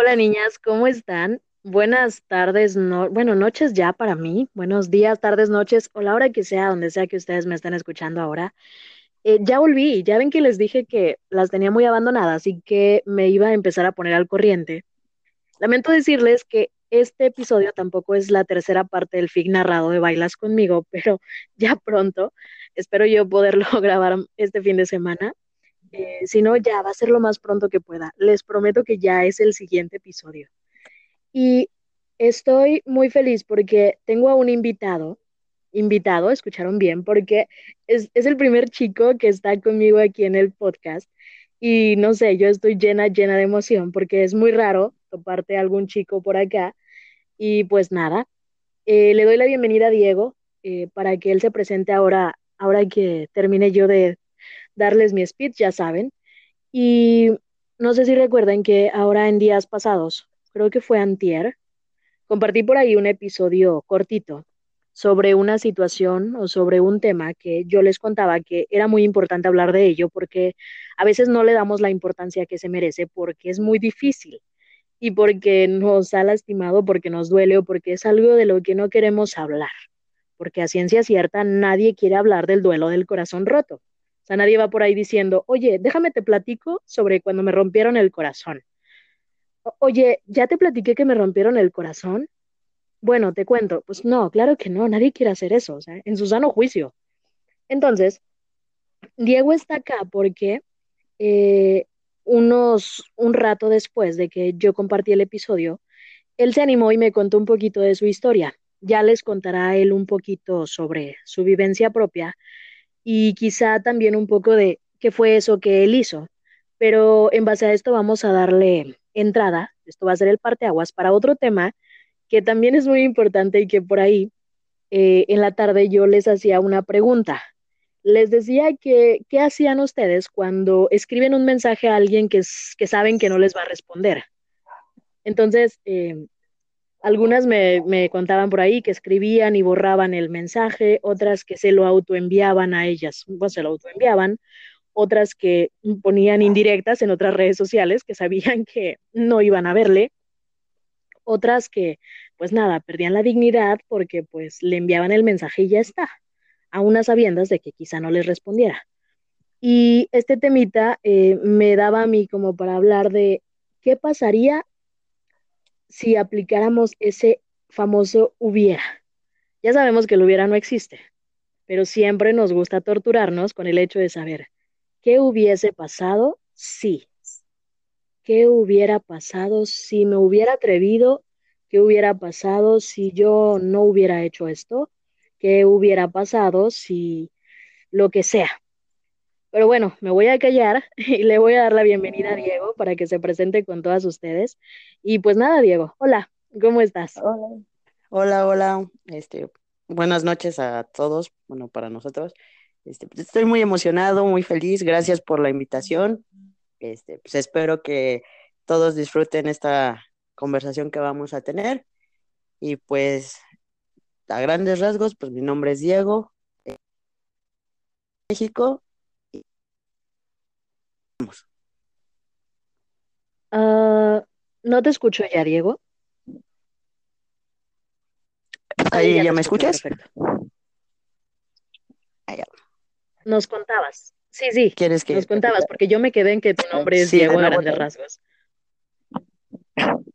Hola niñas, ¿cómo están? Buenas tardes, no, bueno, noches ya para mí. Buenos días, tardes, noches, o la hora que sea, donde sea que ustedes me estén escuchando ahora. Eh, ya volví, ya ven que les dije que las tenía muy abandonadas y que me iba a empezar a poner al corriente. Lamento decirles que este episodio tampoco es la tercera parte del FIG narrado de Bailas conmigo, pero ya pronto espero yo poderlo grabar este fin de semana. Eh, si no, ya va a ser lo más pronto que pueda. Les prometo que ya es el siguiente episodio. Y estoy muy feliz porque tengo a un invitado, invitado, escucharon bien, porque es, es el primer chico que está conmigo aquí en el podcast. Y no sé, yo estoy llena, llena de emoción porque es muy raro toparte a algún chico por acá. Y pues nada, eh, le doy la bienvenida a Diego eh, para que él se presente ahora, ahora que termine yo de darles mi speech, ya saben. Y no sé si recuerden que ahora en días pasados, creo que fue antier, compartí por ahí un episodio cortito sobre una situación o sobre un tema que yo les contaba que era muy importante hablar de ello porque a veces no le damos la importancia que se merece porque es muy difícil y porque nos ha lastimado, porque nos duele o porque es algo de lo que no queremos hablar. Porque a ciencia cierta nadie quiere hablar del duelo del corazón roto. Sea, nadie va por ahí diciendo, oye, déjame te platico sobre cuando me rompieron el corazón. Oye, ¿ya te platiqué que me rompieron el corazón? Bueno, te cuento. Pues no, claro que no, nadie quiere hacer eso, o sea, en su sano juicio. Entonces, Diego está acá porque eh, unos, un rato después de que yo compartí el episodio, él se animó y me contó un poquito de su historia. Ya les contará él un poquito sobre su vivencia propia y quizá también un poco de qué fue eso que él hizo. Pero en base a esto vamos a darle entrada, esto va a ser el parteaguas para otro tema que también es muy importante y que por ahí eh, en la tarde yo les hacía una pregunta les decía que, ¿qué hacían ustedes cuando escriben un mensaje a alguien que, saben que no les va a responder? Entonces, eh, algunas me, me, contaban por ahí que escribían y borraban el mensaje, otras que se lo autoenviaban a ellas, pues se lo autoenviaban, otras que ponían indirectas en otras redes sociales que sabían que no iban a verle, otras que, pues nada, perdían la dignidad porque pues le enviaban el mensaje y ya está a unas sabiendas de que quizá no les respondiera. Y este temita eh, me daba a mí como para hablar de qué pasaría si aplicáramos ese famoso hubiera. Ya sabemos que el hubiera no existe, pero siempre nos gusta torturarnos con el hecho de saber qué hubiese pasado si, qué hubiera pasado si me hubiera atrevido, qué hubiera pasado si yo no hubiera hecho esto, qué hubiera pasado si lo que sea. Pero bueno, me voy a callar y le voy a dar la bienvenida a Diego para que se presente con todas ustedes. Y pues nada, Diego, hola, ¿cómo estás? Hola, hola, hola. Este, buenas noches a todos, bueno, para nosotros. Este, pues, estoy muy emocionado, muy feliz, gracias por la invitación. Este, pues espero que todos disfruten esta conversación que vamos a tener. Y pues a grandes rasgos, pues mi nombre es Diego, eh, México. Uh, no te escucho ya, Diego. Ahí, ya, ya me escuchas. Perfecto. Allá. Nos contabas. Sí, sí. ¿Quieres que nos contabas? Porque yo me quedé en que tu nombre es sí, Diego a grandes rasgos.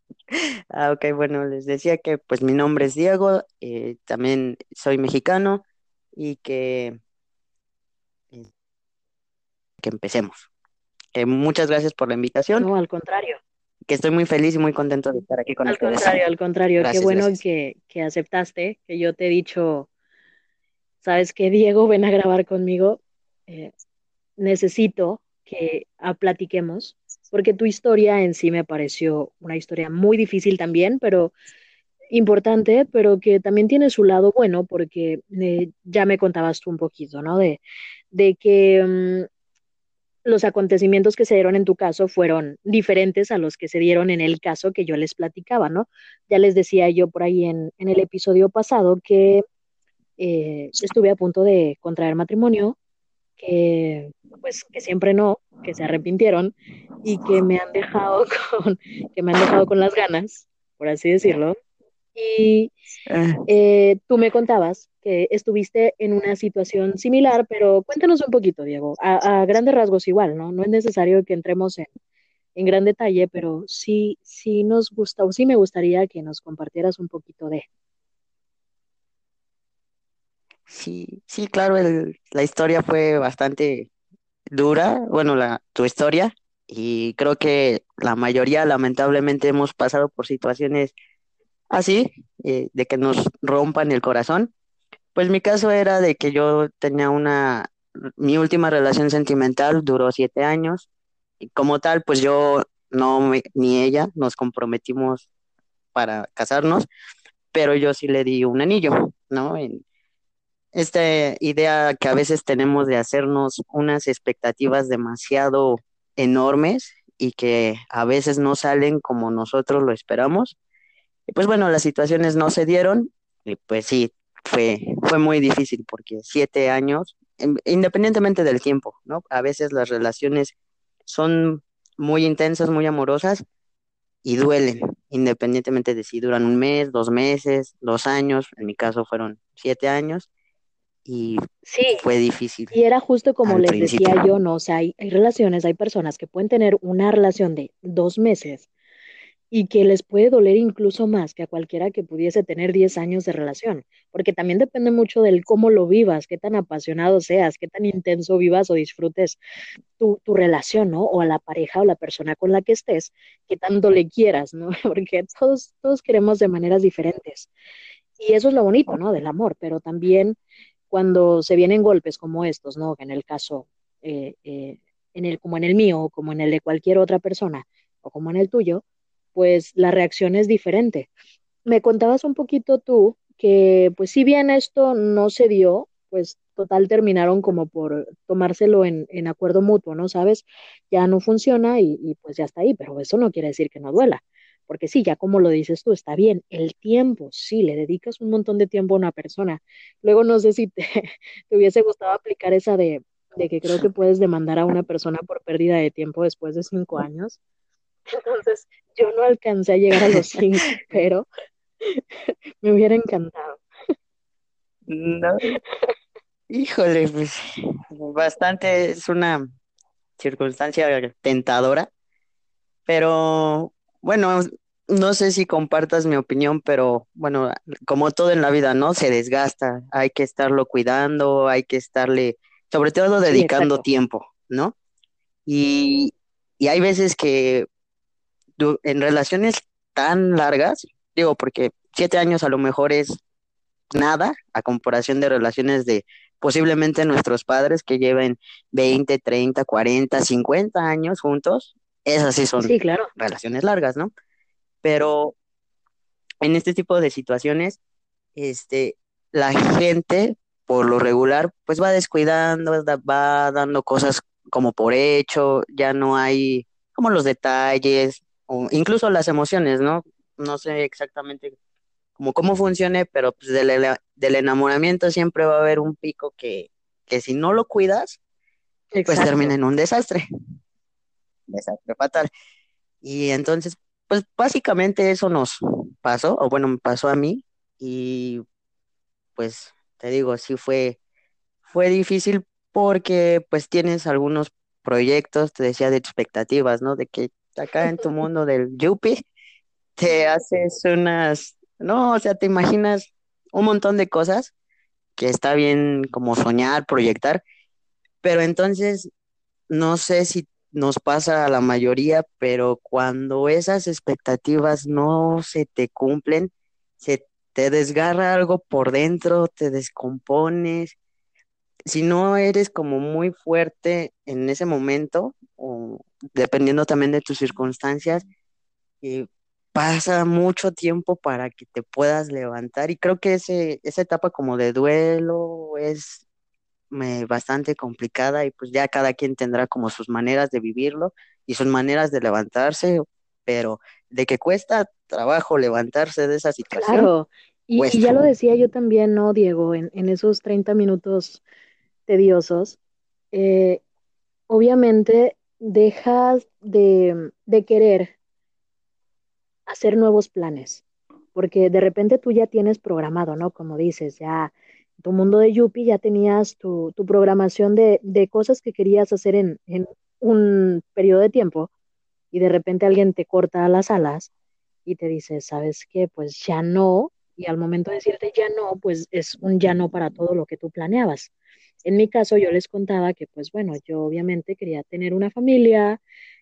Ah, ok, bueno, les decía que pues mi nombre es Diego, eh, también soy mexicano y que, eh, que empecemos. Eh, muchas gracias por la invitación. No, al contrario. Que estoy muy feliz y muy contento de estar aquí con al ustedes. Al contrario, al contrario. Gracias, Qué bueno que, que aceptaste, que yo te he dicho, sabes que Diego, ven a grabar conmigo. Eh, necesito que a, platiquemos porque tu historia en sí me pareció una historia muy difícil también, pero importante, pero que también tiene su lado bueno, porque eh, ya me contabas tú un poquito, ¿no? De, de que um, los acontecimientos que se dieron en tu caso fueron diferentes a los que se dieron en el caso que yo les platicaba, ¿no? Ya les decía yo por ahí en, el episodio pasado que eh, estuve a punto de contraer matrimonio, que, pues, que siempre no, que se arrepintieron y que me han dejado que me han dejado con las ganas, por así decirlo. Y Ah, eh, tú me contabas que estuviste en una situación similar, pero cuéntanos un poquito, Diego, a, a grandes rasgos igual, ¿no? No es necesario que entremos en, en gran detalle, pero sí, sí nos gusta, o sí me gustaría que nos compartieras un poquito de. sí, sí, claro, el- la historia fue bastante dura, bueno, la, tu historia, y creo que la mayoría lamentablemente hemos pasado por situaciones así, eh, de que nos rompan el corazón. Pues mi caso era de que yo tenía una, mi última relación sentimental duró siete años, y como tal, pues yo no ni ella nos comprometimos para casarnos, pero yo sí le di un anillo, ¿no? Esta idea que a veces tenemos de hacernos unas expectativas demasiado enormes y que a veces no salen como nosotros lo esperamos. Y pues bueno, las situaciones no se dieron y pues sí, fue, fue muy difícil porque siete años, in- independientemente del tiempo, ¿no? A veces las relaciones son muy intensas, muy amorosas y duelen, independientemente de si duran un mes, dos meses, dos años, en mi caso fueron siete años y Sí, fue difícil y era justo como les decía yo, ¿no? O sea, hay, hay relaciones, hay personas que pueden tener una relación de dos meses y que les puede doler incluso más que a cualquiera que pudiese tener 10 años de relación, porque también depende mucho del cómo lo vivas, qué tan apasionado seas, qué tan intenso vivas o disfrutes tu, tu relación, ¿no? O a la pareja o la persona con la que estés, qué tanto le quieras, ¿no? Porque todos, todos queremos de maneras diferentes. Y eso es lo bonito, ¿no? Del amor, pero también cuando se vienen golpes como estos, ¿no? En el caso, eh, eh, en el, como en el mío, como en el de cualquier otra persona, o como en el tuyo, pues la reacción es diferente. Me contabas un poquito tú que, pues si bien esto no se dio, pues total terminaron como por tomárselo en, acuerdo mutuo, ¿no? ¿Sabes? Ya no funciona y, y pues ya está ahí, pero eso no quiere decir que no duela. Porque sí, ya como lo dices tú, está bien. El tiempo, sí, le dedicas un montón de tiempo a una persona. Luego no sé si te, te hubiese gustado aplicar esa de, de que creo que puedes demandar a una persona por pérdida de tiempo después de cinco años. Entonces, yo no alcancé a llegar a los cinco, pero me hubiera encantado. No, híjole, pues bastante es una circunstancia tentadora, pero bueno, no sé si compartas mi opinión, pero bueno, como todo en la vida, ¿no? Se desgasta, hay que estarlo cuidando, hay que estarle, sobre todo dedicando tiempo, ¿no? Y, y hay veces que en relaciones tan largas, digo, porque siete años a lo mejor es nada a comparación de relaciones de posiblemente nuestros padres que lleven 20 30 40 50 años juntos. Esas sí son Sí, claro. relaciones largas, ¿no? Pero en este tipo de situaciones, este, la gente, por lo regular, pues va descuidando, da- va dando cosas como por hecho, ya no hay como los detalles, o incluso las emociones, ¿no? No sé exactamente como cómo funcione, pero pues del, enamoramiento siempre va a haber un pico que, que si no lo cuidas, pues termina en un desastre, desastre fatal. Y entonces, pues básicamente eso nos pasó, o bueno, me pasó a mí, y pues te digo, sí fue, fue difícil porque pues tienes algunos proyectos, te decía, de expectativas, ¿no? De que acá en tu mundo del Yupi te haces unas, no, o sea, te imaginas un montón de cosas que está bien como soñar, proyectar, pero entonces no sé si nos pasa a la mayoría, pero cuando esas expectativas no se te cumplen, se te desgarra algo por dentro, te descompones. Si no eres como muy fuerte en ese momento, o dependiendo también de tus circunstancias, eh, pasa mucho tiempo para que te puedas levantar y creo que ese, esa etapa como de duelo es me- bastante complicada y pues ya cada quien tendrá como sus maneras de vivirlo y sus maneras de levantarse, pero de que cuesta trabajo levantarse de esa situación, Claro. Y, ya lo decía yo también, ¿no, Diego? En, en esos 30 minutos tediosos, eh, obviamente dejas de, de querer hacer nuevos planes, porque de repente tú ya tienes programado, ¿no? Como dices, ya tu mundo de Yupi ya tenías tu, tu programación de, de, cosas que querías hacer en, en, un periodo de tiempo y de repente alguien te corta las alas y te dice, ¿sabes qué? Pues ya no, y al momento de decirte ya no, pues es un ya no para todo lo que tú planeabas. En mi caso, yo les contaba que, pues bueno, yo obviamente quería tener una familia,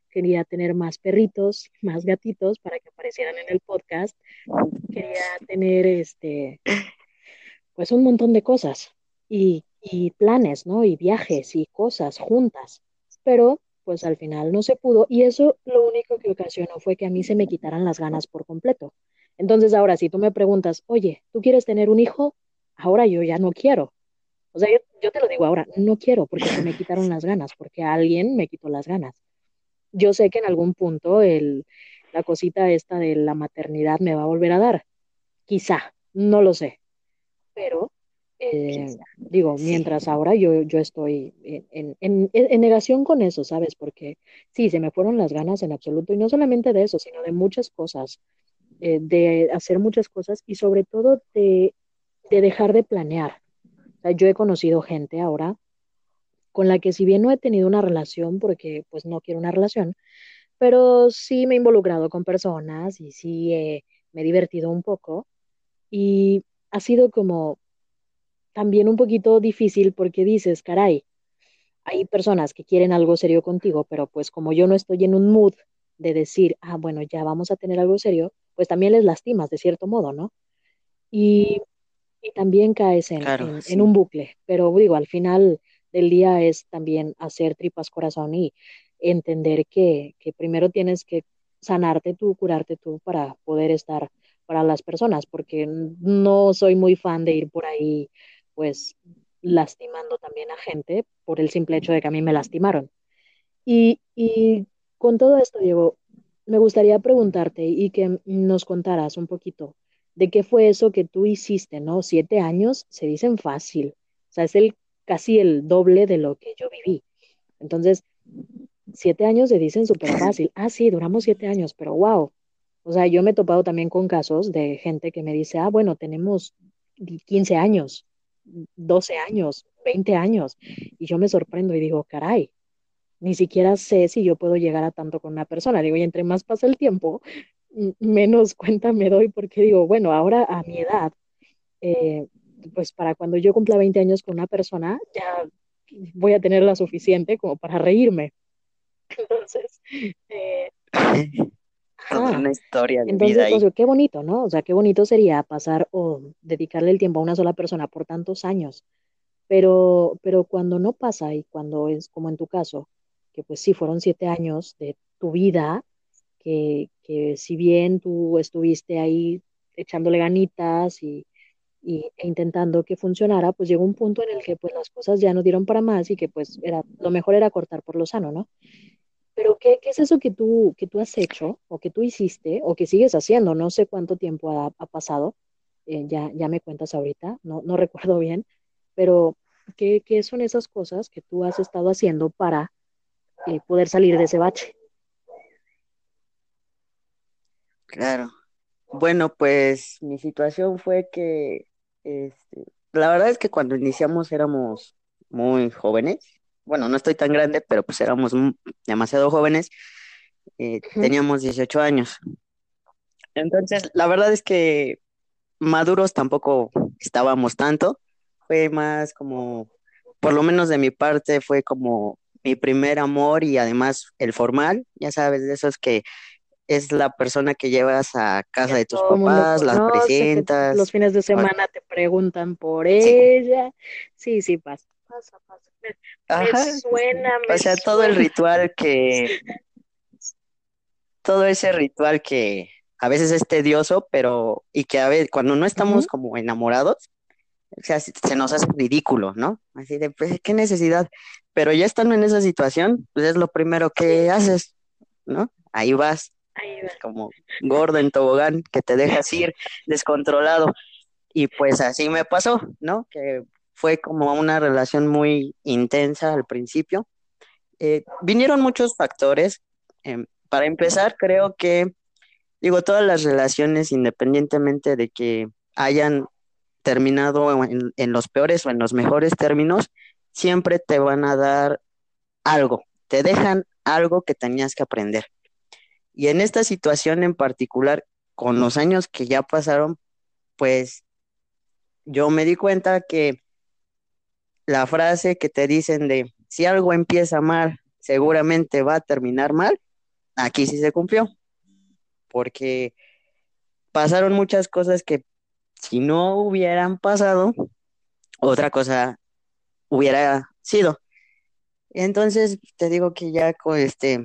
quería tener más perritos, más gatitos para que aparecieran en el podcast, quería tener este, pues un montón de cosas y, y planes, ¿no? Y viajes y cosas juntas, pero pues al final no se pudo y eso lo único que ocasionó fue que a mí se me quitaran las ganas por completo. Entonces ahora, si tú me preguntas, oye, ¿tú quieres tener un hijo? Ahora yo ya no quiero. O sea, yo, yo te lo digo ahora, no quiero porque se me quitaron las ganas, porque alguien me quitó las ganas. Yo sé que en algún punto el, la cosita esta de la maternidad me va a volver a dar. Quizá, no lo sé. Pero eh, digo, mientras ahora yo, yo estoy en, en, en, negación con eso, ¿sabes? Porque sí, se me fueron las ganas en absoluto, y no solamente de eso, sino de muchas cosas, eh, de hacer muchas cosas y sobre todo de, de dejar de planear. Yo he conocido gente ahora con la que si bien no he tenido una relación, porque pues no quiero una relación, pero sí me he involucrado con personas y sí me he divertido un poco y ha sido como también un poquito difícil porque dices, caray, hay personas que quieren algo serio contigo, pero pues como yo no estoy en un mood de decir, ah, bueno, ya vamos a tener algo serio, pues también les lastimas de cierto modo, ¿no? Y, y también caes en, claro, en, sí. en, un bucle, pero digo, al final del día es también hacer tripas corazón y entender que, que primero tienes que sanarte tú, curarte tú para poder estar para las personas, porque no soy muy fan de ir por ahí pues lastimando también a gente por el simple hecho de que a mí me lastimaron. Y, y con todo esto, Diego, me gustaría preguntarte y que nos contaras un poquito de qué fue eso que tú hiciste, ¿no? Siete años se dicen fácil, o sea, es el casi el doble de lo que yo viví. Entonces, siete años se dicen súper fácil. Ah, sí, duramos siete años, pero wow. O sea, yo me he topado también con casos de gente que me dice, ah, bueno, tenemos 15 años, 12 años, 20 años. Y yo me sorprendo y digo, caray, ni siquiera sé si yo puedo llegar a tanto con una persona. Digo, y entre más pasa el tiempo, menos cuenta me doy porque digo, bueno, ahora a mi edad, eh, pues para cuando yo cumpla 20 años con una persona, ya voy a tener la suficiente como para reírme. Entonces, eh, Toda una historia de Entonces, vida ahí. o sea, qué bonito, ¿no? O sea, qué bonito sería pasar o dedicarle el tiempo a una sola persona por tantos años. Pero, pero cuando no pasa y cuando es como en tu caso, que pues sí, fueron siete años de tu vida, que, que si bien tú estuviste ahí echándole ganitas y, y, e intentando que funcionara, pues llegó un punto en el que pues las cosas ya no dieron para más y que pues era, lo mejor era cortar por lo sano, ¿no? Pero ¿qué, ¿qué, es eso que tú, que tú has hecho o que tú hiciste o que sigues haciendo? No sé cuánto tiempo ha, pasado, eh, ya, ya me cuentas ahorita, no, no recuerdo bien, pero ¿qué, ¿qué, son esas cosas que tú has estado haciendo para eh, poder salir de ese bache? Claro. Bueno, pues mi situación fue que, este, la verdad es que cuando iniciamos éramos muy jóvenes, bueno, no estoy tan grande, pero pues éramos demasiado jóvenes, eh, uh -huh. teníamos 18 años. Entonces, la verdad es que maduros tampoco estábamos tanto, fue más como, por lo menos de mi parte, fue como mi primer amor y además el formal, ya sabes, de esos que es la persona que llevas a casa de tus papás, las presentas. Los fines de semana te preguntan por ella. Sí, sí, pasa, pasa, pasa. Me, Ajá. me suena, me O sea, suena. todo el ritual que, todo ese ritual que a veces es tedioso, pero, y que a veces cuando no estamos uh -huh. como enamorados, o sea, se nos hace ridículo, ¿no? Así de, pues, ¿qué necesidad? Pero ya estando en esa situación, pues es lo primero que haces, ¿no? Ahí vas. Ahí va. como gordo en tobogán que te dejas ir descontrolado. Y pues así me pasó, ¿no? Que fue como una relación muy intensa al principio. Eh, vinieron muchos factores. Em, para empezar, creo que, digo, todas las relaciones, independientemente de que hayan terminado en, en los peores o en los mejores términos, siempre te van a dar algo, te dejan algo que tenías que aprender. Y en esta situación en particular, con los años que ya pasaron, pues yo me di cuenta que la frase que te dicen de si algo empieza mal, seguramente va a terminar mal, aquí sí se cumplió. Porque pasaron muchas cosas que si no hubieran pasado, otra cosa hubiera sido. Entonces, te digo que ya con este,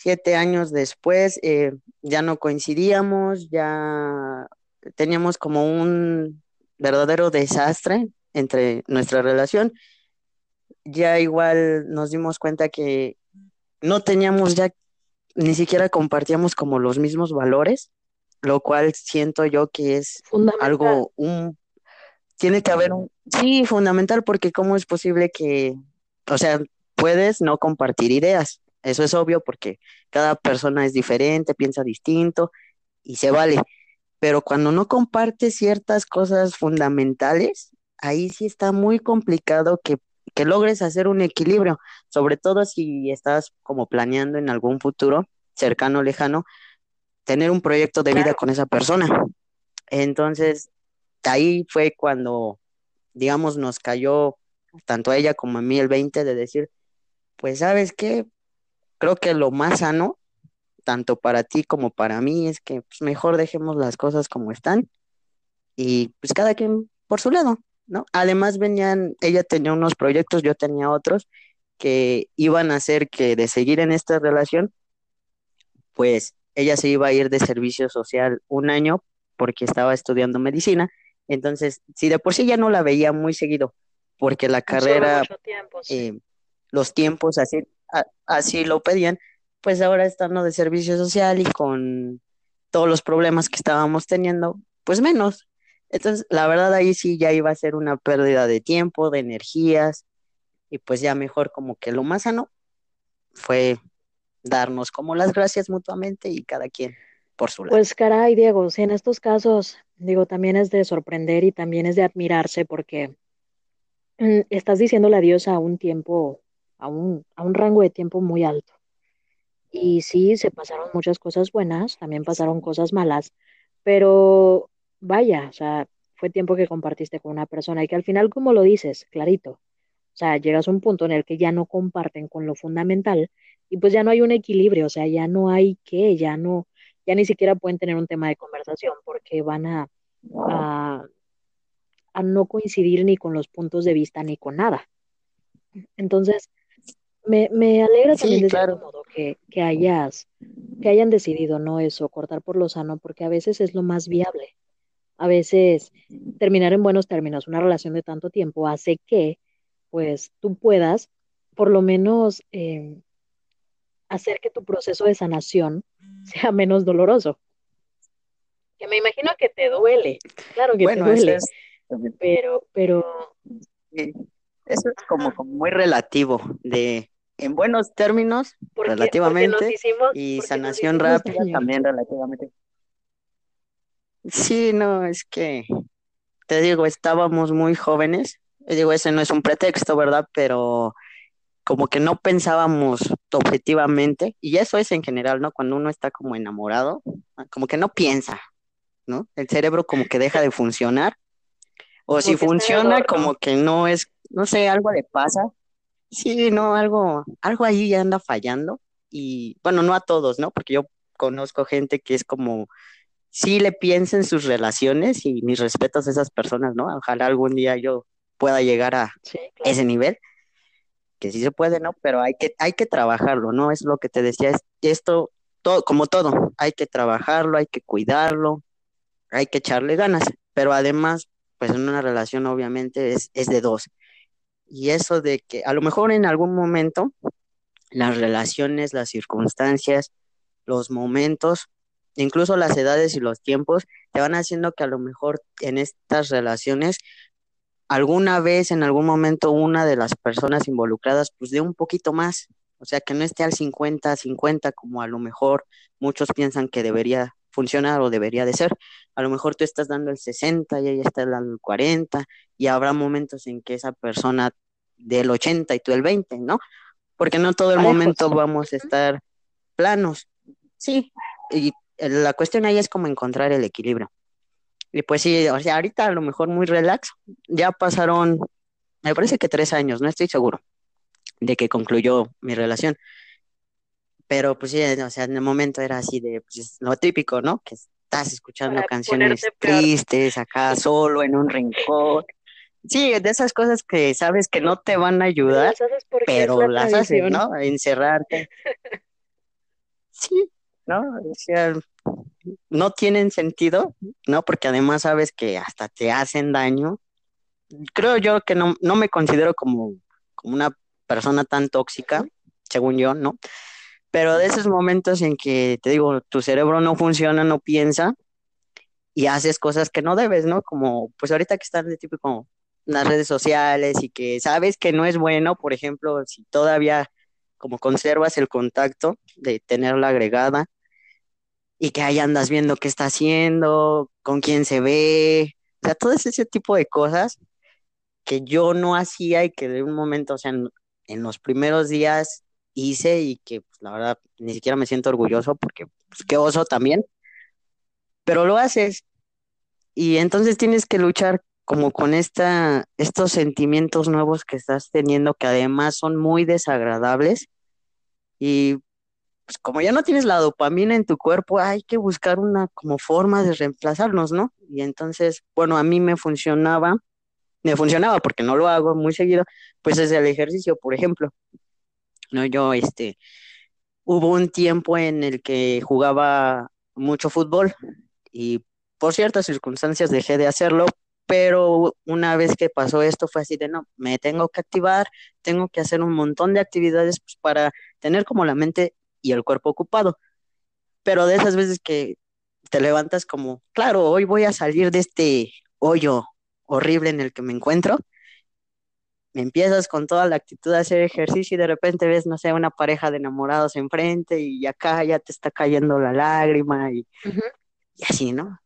siete años después, eh, ya no coincidíamos, ya teníamos como un verdadero desastre entre nuestra relación. Ya igual nos dimos cuenta que no teníamos ya, ni siquiera compartíamos como los mismos valores, lo cual siento yo que es algo, un, tiene que haber un, sí, fundamental, porque cómo es posible que, o sea, puedes no compartir ideas, eso es obvio porque cada persona es diferente, piensa distinto y se vale, pero cuando no compartes ciertas cosas fundamentales, ahí sí está muy complicado que, que logres hacer un equilibrio, sobre todo si estás como planeando en algún futuro cercano, lejano, tener un proyecto de vida con esa persona. Entonces, ahí fue cuando, digamos, nos cayó tanto a ella como a mí el 20 de decir, pues sabes qué, creo que lo más sano tanto para ti como para mí, es que pues, mejor dejemos las cosas como están y pues cada quien por su lado, ¿no? Además venían, ella tenía unos proyectos, yo tenía otros que iban a hacer que de seguir en esta relación, pues ella se iba a ir de servicio social un año porque estaba estudiando medicina, entonces si de por sí ya no la veía muy seguido, porque la carrera, eh, los tiempos así, así lo pedían, pues ahora estando de servicio social y con todos los problemas que estábamos teniendo, pues menos. Entonces, la verdad ahí sí ya iba a ser una pérdida de tiempo, de energías, y pues ya mejor como que lo más sano fue darnos como las gracias mutuamente y cada quien por su lado. Pues caray, Diego, si en estos casos, digo, también es de sorprender y también es de admirarse porque mm, estás diciéndole adiós a un tiempo, a un, a un rango de tiempo muy alto. Y sí, se pasaron muchas cosas buenas, también pasaron cosas malas, pero vaya, o sea, fue tiempo que compartiste con una persona y que al final, como lo dices, clarito, o sea, llegas a un punto en el que ya no comparten con lo fundamental y pues ya no hay un equilibrio, o sea, ya no hay qué, ya no, ya ni siquiera pueden tener un tema de conversación porque van a, a, a no coincidir ni con los puntos de vista ni con nada. Entonces, me, me alegra también de cierto modo que, que hayas, que hayan decidido no eso, cortar por lo sano, porque a veces es lo más viable. A veces terminar en buenos términos una relación de tanto tiempo hace que pues tú puedas por lo menos eh, hacer que tu proceso de sanación sea menos doloroso. Que me imagino que te duele, claro que te duele, pero, pero... Eso es como, como muy relativo de en buenos términos, relativamente, y sanación rápida también relativamente. Sí, no, es que, te digo, estábamos muy jóvenes, digo, ese no es un pretexto, ¿verdad? Pero como que no pensábamos objetivamente, y eso es en general, ¿no? Cuando uno está como enamorado, como que no piensa, ¿no? El cerebro como que deja de funcionar, o si funciona, como que no es, no sé, algo le pasa, Sí, no, algo, algo ahí ya anda fallando. Y bueno, no a todos, ¿no? Porque yo conozco gente que es como, sí le piensa en sus relaciones y mis respetos a esas personas, ¿no? Ojalá algún día yo pueda llegar a ese nivel, que sí se puede, ¿no? Pero hay que, hay que trabajarlo, ¿no? Es lo que te decía, es, esto, todo, como todo, hay que trabajarlo, hay que cuidarlo, hay que echarle ganas, pero además, pues en una relación obviamente es, es de dos. Y eso de que a lo mejor en algún momento las relaciones, las circunstancias, los momentos, incluso las edades y los tiempos, te van haciendo que a lo mejor en estas relaciones alguna vez, en algún momento, una de las personas involucradas, pues dé un poquito más, o sea, que no esté al 50, 50, como a lo mejor muchos piensan que debería funcionar o debería de ser. A lo mejor tú estás dando el 60 y ella está dando el 40 y habrá momentos en que esa persona del 80 y tú el 20, ¿no? Porque no todo el momento vamos a estar planos. Sí, y la cuestión ahí es como encontrar el equilibrio. Y pues sí, o sea, ahorita a lo mejor muy relax, ya pasaron, me parece que tres años, no estoy seguro de que concluyó mi relación. Pero pues sí, o sea, en el momento era así de, pues lo típico, ¿no? Que estás escuchando canciones tristes acá solo en un rincón. Sí, de esas cosas que sabes que no te van a ayudar, pero las haces, ¿no? Encerrarte. Sí, ¿no? O sea, no tienen sentido, ¿no? Porque además sabes que hasta te hacen daño. Creo yo que no, no me considero como, como una persona tan tóxica, según yo, ¿no? Pero de esos momentos en que, te digo, tu cerebro no funciona, no piensa y haces cosas que no debes, ¿no? Como, pues ahorita que están de típico las redes sociales y que sabes que no es bueno, por ejemplo, si todavía como conservas el contacto de tenerla agregada y que ahí andas viendo qué está haciendo, con quién se ve, o sea, todo ese tipo de cosas que yo no hacía y que de un momento, o sea, en, los primeros días hice y que pues, la verdad ni siquiera me siento orgulloso porque pues, qué oso también, pero lo haces y entonces tienes que luchar como con esta, estos sentimientos nuevos que estás teniendo que además son muy desagradables y pues como ya no tienes la dopamina en tu cuerpo, hay que buscar una como forma de reemplazarnos, ¿no? Y entonces, bueno, a mí me funcionaba, me funcionaba porque no lo hago muy seguido, pues es el ejercicio, por ejemplo. No, yo, este, hubo un tiempo en el que jugaba mucho fútbol y por ciertas circunstancias dejé de hacerlo, pero una vez que pasó esto fue así de, no, me tengo que activar, tengo que hacer un montón de actividades pues, para tener como la mente y el cuerpo ocupado. Pero de esas veces que te levantas como, claro, hoy voy a salir de este hoyo horrible en el que me encuentro, empiezas con toda la actitud de hacer ejercicio y de repente ves, no sé, una pareja de enamorados enfrente y acá ya te está cayendo la lágrima y, y así, ¿no?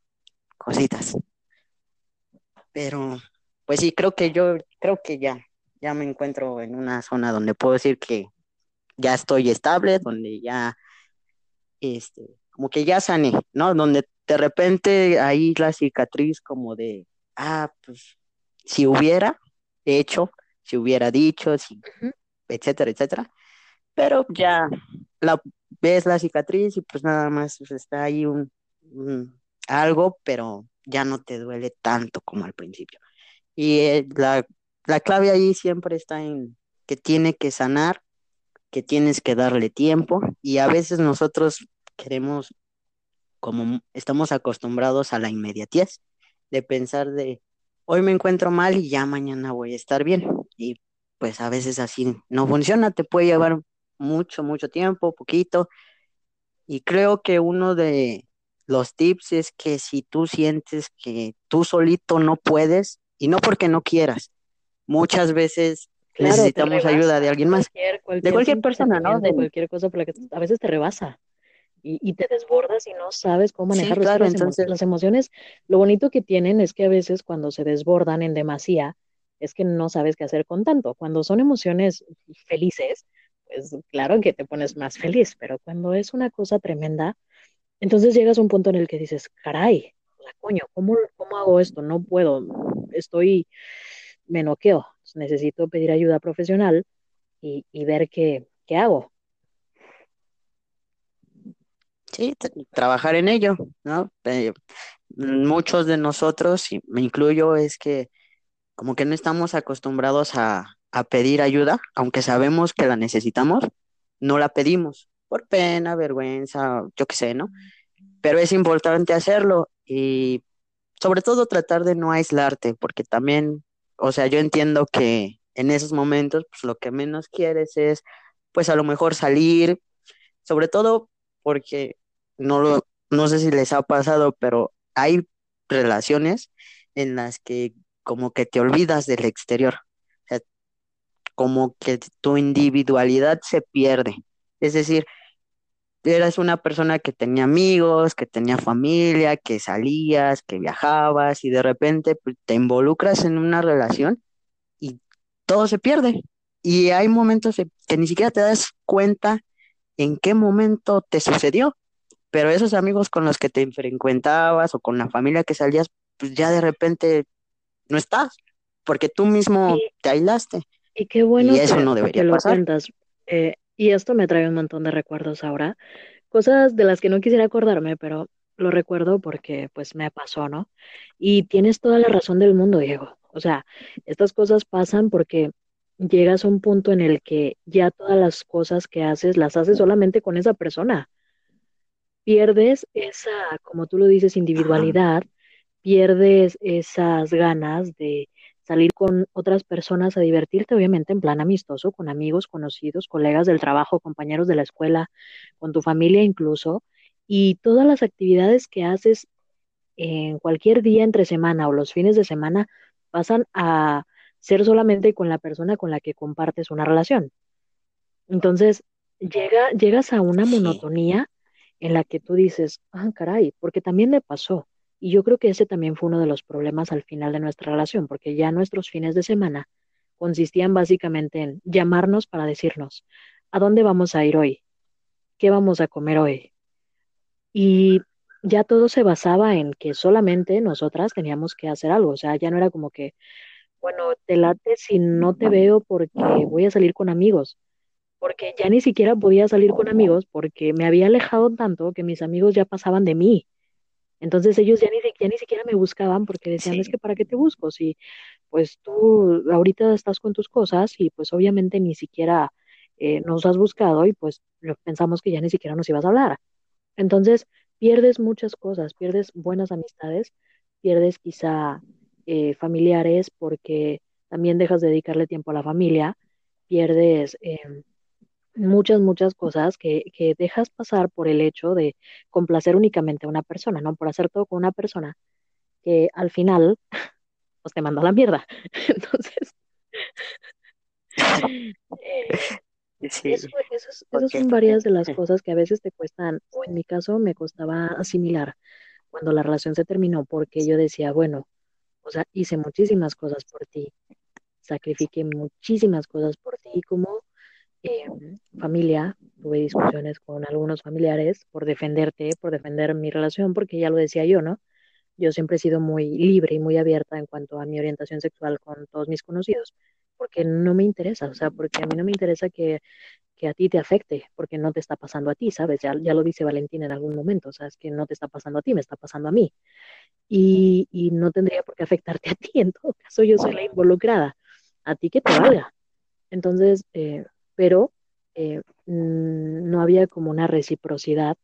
Cositas. Pero, pues sí, creo que yo, creo que ya, ya me encuentro en una zona donde puedo decir que ya estoy estable, donde ya, este, como que ya sané, ¿no? Donde de repente ahí la cicatriz como de, ah, pues, si hubiera hecho, si hubiera dicho, si, etcétera, etcétera. Pero ya la ves la cicatriz y pues nada más pues, está ahí un, algo, pero ya no te duele tanto como al principio. Y eh, la, la clave ahí siempre está en que tiene que sanar que tienes que darle tiempo y a veces nosotros queremos, como estamos acostumbrados a la inmediatez, de pensar de hoy me encuentro mal y ya mañana voy a estar bien. Y pues a veces así no funciona, te puede llevar mucho, mucho tiempo, poquito. Y creo que uno de los tips es que si tú sientes que tú solito no puedes, y no porque no quieras, muchas veces necesitamos ayuda de alguien más. de cualquier persona, ¿no? De cualquier cosa por la que a veces te rebasa y, te desbordas y no sabes cómo manejar claro, entonces... las emociones. Lo bonito que tienen es que a veces cuando se desbordan en demasía, es que no sabes qué hacer con tanto. Cuando son emociones felices, pues claro que te pones más feliz, pero cuando es una cosa tremenda, entonces llegas a un punto en el que dices, caray, coño, ¿cómo, ¿cómo hago esto? No puedo, estoy, me noqueo necesito pedir ayuda profesional y, ver qué, hago. Sí, trabajar en ello, ¿no? Eh, muchos de nosotros, y me incluyo, es que como que no estamos acostumbrados a, a pedir ayuda, aunque sabemos que la necesitamos, no la pedimos por pena, vergüenza, yo qué sé, ¿no? Pero es importante hacerlo y sobre todo tratar de no aislarte, porque también o sea, yo entiendo que en esos momentos, pues lo que menos quieres es, pues a lo mejor salir, sobre todo porque no lo, no sé si les ha pasado, pero hay relaciones en las que como que te olvidas del exterior, como que tu individualidad se pierde. Es decir, eras una persona que tenía amigos, que tenía familia, que salías, que viajabas y de repente pues, te involucras en una relación y todo se pierde. Y hay momentos que ni siquiera te das cuenta en qué momento te sucedió, pero esos amigos con los que te frecuentabas o con la familia que salías, pues ya de repente no estás, porque tú mismo te aislaste. Y qué bueno y eso no debería lo cuentas. Eh, y esto me trae un montón de recuerdos ahora, cosas de las que no quisiera acordarme, pero lo recuerdo porque pues me pasó, ¿no? Y tienes toda la razón del mundo, Diego. O sea, estas cosas pasan porque llegas a un punto en el que ya todas las cosas que haces las haces solamente con esa persona. Pierdes esa, como tú lo dices, individualidad, pierdes esas ganas de salir con otras personas a divertirte, obviamente en plan amistoso, con amigos, conocidos, colegas del trabajo, compañeros de la escuela, con tu familia incluso, y todas las actividades que haces en cualquier día entre semana o los fines de semana pasan a ser solamente con la persona con la que compartes una relación. Entonces, llega, llegas a una monotonía en la que tú dices, ah, caray, porque también me pasó. Y yo creo que ese también fue uno de los problemas al final de nuestra relación, porque ya nuestros fines de semana consistían básicamente en llamarnos para decirnos, ¿a dónde vamos a ir hoy? ¿Qué vamos a comer hoy? Y ya todo se basaba en que solamente nosotras teníamos que hacer algo, o sea, ya no era como que, bueno, te late si no te veo porque voy a salir con amigos, porque ya ni siquiera podía salir con amigos porque me había alejado tanto que mis amigos ya pasaban de mí. Entonces ellos ya ni, ni siquiera me buscaban porque decían, es que para qué te busco, si pues tú ahorita estás con tus cosas y pues obviamente ni siquiera eh, nos has buscado y pues pensamos que ya ni siquiera nos ibas a hablar. Entonces pierdes muchas cosas, pierdes buenas amistades, pierdes quizá eh, familiares porque también dejas de dedicarle tiempo a la familia, pierdes... Em, muchas, muchas cosas que, que, dejas pasar por el hecho de complacer únicamente a una persona, ¿no? Por hacer todo con una persona que al final, pues te manda a la mierda. Entonces, eh, eso, esas son varias de las cosas que a veces te cuestan, o en mi caso me costaba asimilar cuando la relación se terminó, porque yo decía, bueno, o sea, hice muchísimas cosas por ti, sacrifiqué muchísimas cosas por ti, como Em, familia, tuve discusiones con algunos familiares por defenderte, por defender mi relación, porque ya lo decía yo, ¿no? Yo siempre he sido muy libre y muy abierta en cuanto a mi orientación sexual con todos mis conocidos, porque no me interesa, o sea, porque a mí no me interesa que, que a ti te afecte, porque no te está pasando a ti, ¿sabes? Ya, ya lo dice Valentín en algún momento, o sea, es que no te está pasando a ti, me está pasando a mí. Y, y no tendría por qué afectarte a ti, en todo caso yo soy la involucrada, a ti que te valga. Entonces, eh, pero eh, mm, no había como una reciprocidad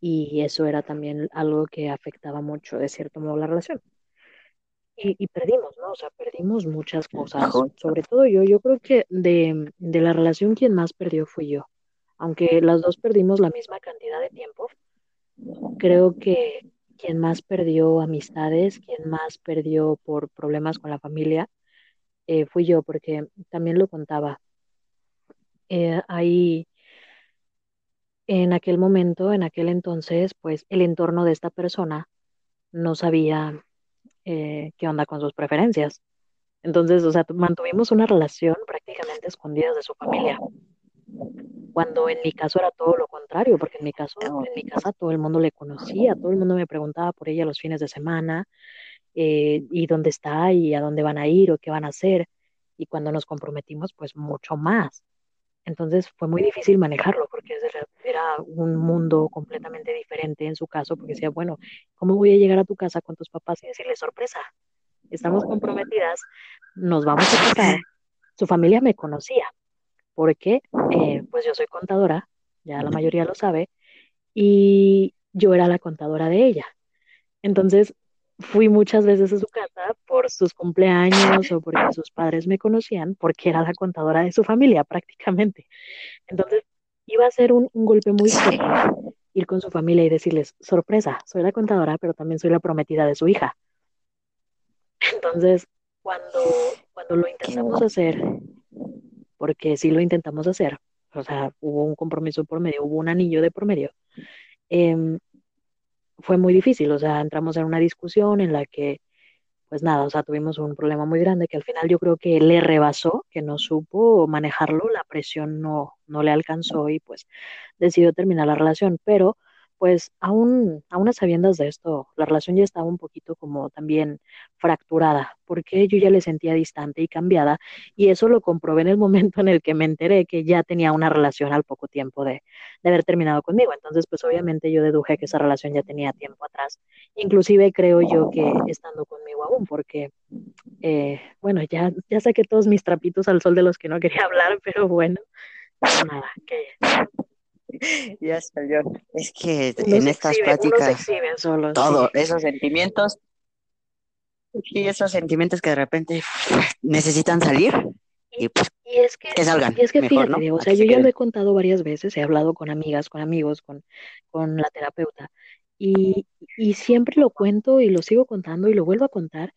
y eso era también algo que afectaba mucho de cierto modo la relación. Y, perdimos, ¿no? O sea, perdimos muchas cosas, sobre todo yo, yo creo que de, de la relación quien más perdió fui yo, aunque las dos perdimos la misma cantidad de tiempo, creo que quien más perdió amistades, quien más perdió por problemas con la familia, eh, fui yo, porque también lo contaba eh, ahí en aquel momento, en aquel entonces, pues el entorno de esta persona no sabía eh, qué onda con sus preferencias. Entonces, o sea, mantuvimos una relación prácticamente escondida de su familia. Cuando en mi caso era todo lo contrario, porque en mi caso, casa todo el mundo le conocía, todo el mundo me preguntaba por ella los fines de semana, eh, y dónde está, y a dónde van a ir, o qué van a hacer. Y cuando nos comprometimos, pues mucho más. Entonces fue muy difícil manejarlo porque era un mundo completamente diferente en su caso, porque decía, bueno, ¿cómo voy a llegar a tu casa con tus papás y decirles sorpresa? Estamos comprometidas, nos vamos a casar. Su familia me conocía, porque eh, pues yo soy contadora, ya la mayoría lo sabe, y yo era la contadora de ella. Entonces fui muchas veces a su casa por sus cumpleaños o porque sus padres me conocían, porque era la contadora de su familia prácticamente. Entonces, iba a ser un, golpe muy fuerte ir con su familia y decirles, sorpresa, soy la contadora, pero también soy la prometida de su hija. Entonces, cuando, cuando lo intentamos hacer, porque sí lo intentamos hacer, o sea, hubo un compromiso por medio, hubo un anillo de por medio, em, fue muy difícil, o sea, entramos en una discusión en la que, pues nada, o sea, tuvimos un problema muy grande que al final yo creo que le rebasó, que no supo manejarlo, la presión no, no le alcanzó y pues decidió terminar la relación, pero pues aún, aún a sabiendas de esto, la relación ya estaba un poquito como también fracturada, porque yo ya le sentía distante y cambiada, y eso lo comprobé en el momento en el que me enteré que ya tenía una relación al poco tiempo de, de haber terminado conmigo. Entonces, pues obviamente yo deduje que esa relación ya tenía tiempo atrás. Inclusive creo yo que estando conmigo aún, porque, eh, bueno, ya, ya saqué todos mis trapitos al sol de los que no quería hablar, pero bueno, nada, que ya salió. Es que en estas pláticas, todo, esos sentimientos, y esos sentimientos que de repente necesitan salir, y, pues es que, salgan. Y es que fíjate, o sea, yo ya lo he contado varias veces, he hablado con amigas, con amigos, con, con la terapeuta, y, y siempre lo cuento y lo sigo contando y lo vuelvo a contar,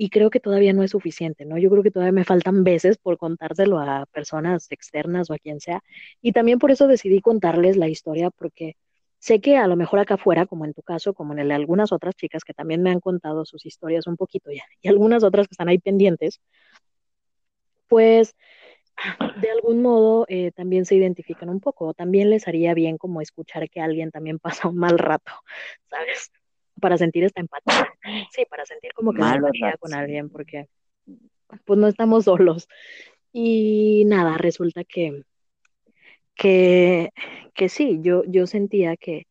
y creo que todavía no es suficiente, ¿no? Yo creo que todavía me faltan veces por contárselo a personas externas o a quien sea. Y también por eso decidí contarles la historia, porque sé que a lo mejor acá afuera, como en tu caso, como en el de algunas otras chicas que también me han contado sus historias un poquito ya, y algunas otras que están ahí pendientes, pues de algún modo eh, también se identifican un poco. También les haría bien como escuchar que alguien también pasa un mal rato, ¿sabes? Para sentir esta empatía. Sí, para sentir como que empatía con alguien, porque pues no estamos solos. Y nada, resulta que, que, que sí, yo, yo sentía que,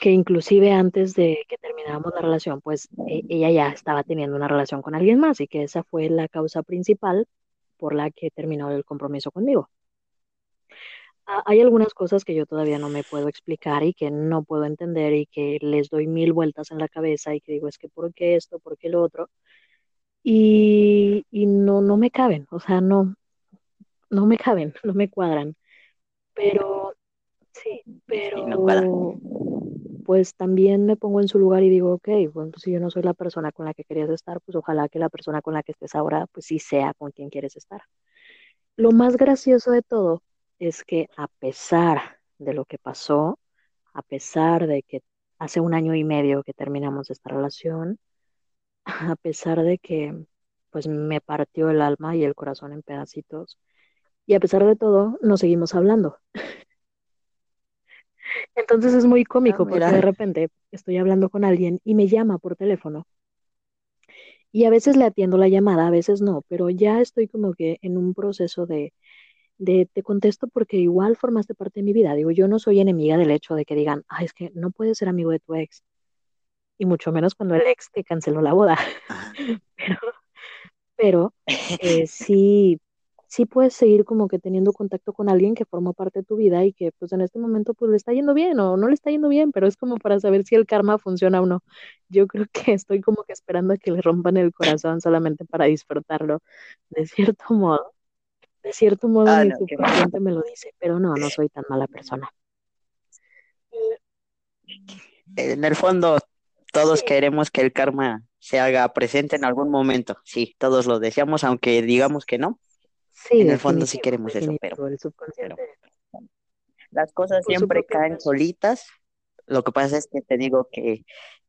que inclusive antes de que termináramos la relación, pues e, ella ya estaba teniendo una relación con alguien más y que esa fue la causa principal por la que terminó el compromiso conmigo hay algunas cosas que yo todavía no me puedo explicar y que no puedo entender y que les doy mil vueltas en la cabeza y que digo, es que ¿por qué esto? ¿Por qué lo otro? Y, y no, no me caben, o sea, no, no me caben, no me cuadran. Pero, sí, pero pues también me pongo en su lugar y digo, ok, bueno, pues si yo no soy la persona con la que querías estar, pues ojalá que la persona con la que estés ahora, pues sí sea con quien quieres estar. Lo más gracioso de todo es que a pesar de lo que pasó, a pesar de que hace un año y medio que terminamos esta relación, a pesar de que pues me partió el alma y el corazón en pedacitos, y a pesar de todo, nos seguimos hablando. Entonces es muy cómico ah, porque de repente estoy hablando con alguien y me llama por teléfono. Y a veces le atiendo la llamada, a veces no, pero ya estoy como que en un proceso de, de te contesto porque igual formaste parte de mi vida. Digo, yo no soy enemiga del hecho de que digan, ay, es que no puedes ser amigo de tu ex. Y mucho menos cuando el ex te canceló la boda. pero, pero eh, sí, sí puedes seguir como que teniendo contacto con alguien que formó parte de tu vida y que pues en este momento pues le está yendo bien o no le está yendo bien, pero es como para saber si el karma funciona o no. Yo creo que estoy como que esperando a que le rompan el corazón solamente para disfrutarlo de cierto modo. De cierto modo ah, mi subconsciente me lo dice, pero no, no soy tan mala persona. En el fondo, todos queremos que el karma se haga presente en algún momento. Sí, todos lo deseamos, aunque digamos que no. Sí, en el fondo sí queremos eso, pero, el subconsciente. las cosas siempre caen solitas. Lo que pasa es que te digo que,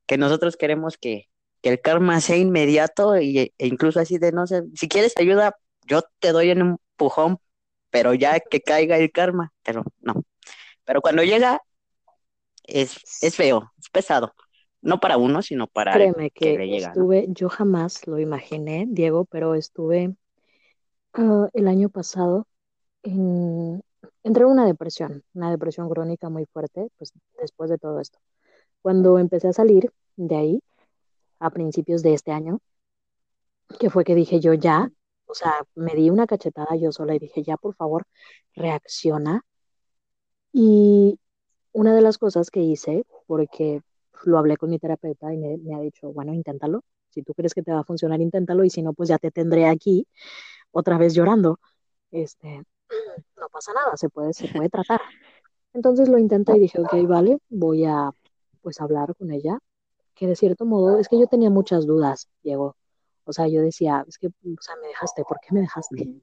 que nosotros queremos que, que el karma sea inmediato y, e incluso así de no sé, si quieres ayuda, yo te doy en un pujón, pero ya que caiga el karma, pero no. Pero cuando llega, es, es feo, es pesado. No para uno, sino para Créeme que, le llega, estuve, yo jamás lo imaginé, Diego, pero estuve ah, el año pasado en, entré en una depresión, una depresión crónica muy fuerte, pues después de todo esto. Cuando empecé a salir de ahí, a principios de este año, que fue que dije yo ya, o sea, me di una cachetada yo sola y dije, ya, por favor, reacciona. Y una de las cosas que hice, porque lo hablé con mi terapeuta y me, ha dicho, bueno, inténtalo. Si tú crees que te va a funcionar, inténtalo. Y si no, pues ya te tendré aquí otra vez llorando. Este, no pasa nada, se puede, se puede tratar. Entonces lo intenté y dije, ok, vale, voy a pues hablar con ella. Que de cierto modo, es que yo tenía muchas dudas, Diego. O sea, yo decía, es que, o sea, me dejaste, ¿por qué me dejaste?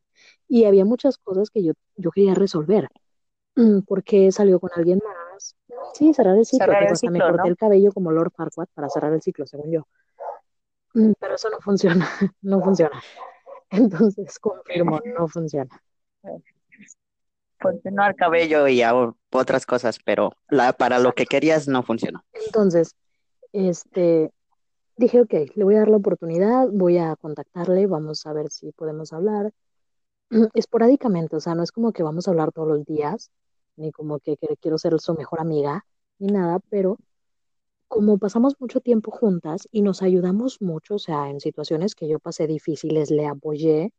Y había muchas cosas que yo, yo quería resolver. Mm, ¿Por qué salió con alguien más? Sí, cerrar el ciclo. Cerrar el hasta me ciclo, corté ¿no? el cabello como Lord Farquaad para cerrar el ciclo, según yo. Mm, Pero eso no funciona, no funciona. Entonces, confirmo, no funciona. Continuar cabello y a otras cosas, pero la, para lo que querías no funcionó. Entonces, este, dije, ok, le voy a dar la oportunidad, voy a contactarle, vamos a ver si podemos hablar. Esporádicamente, o sea, no es como que vamos a hablar todos los días, ni como que, quiero ser su mejor amiga, ni nada, pero como pasamos mucho tiempo juntas y nos ayudamos mucho, o sea, en situaciones que yo pasé difíciles le apoyé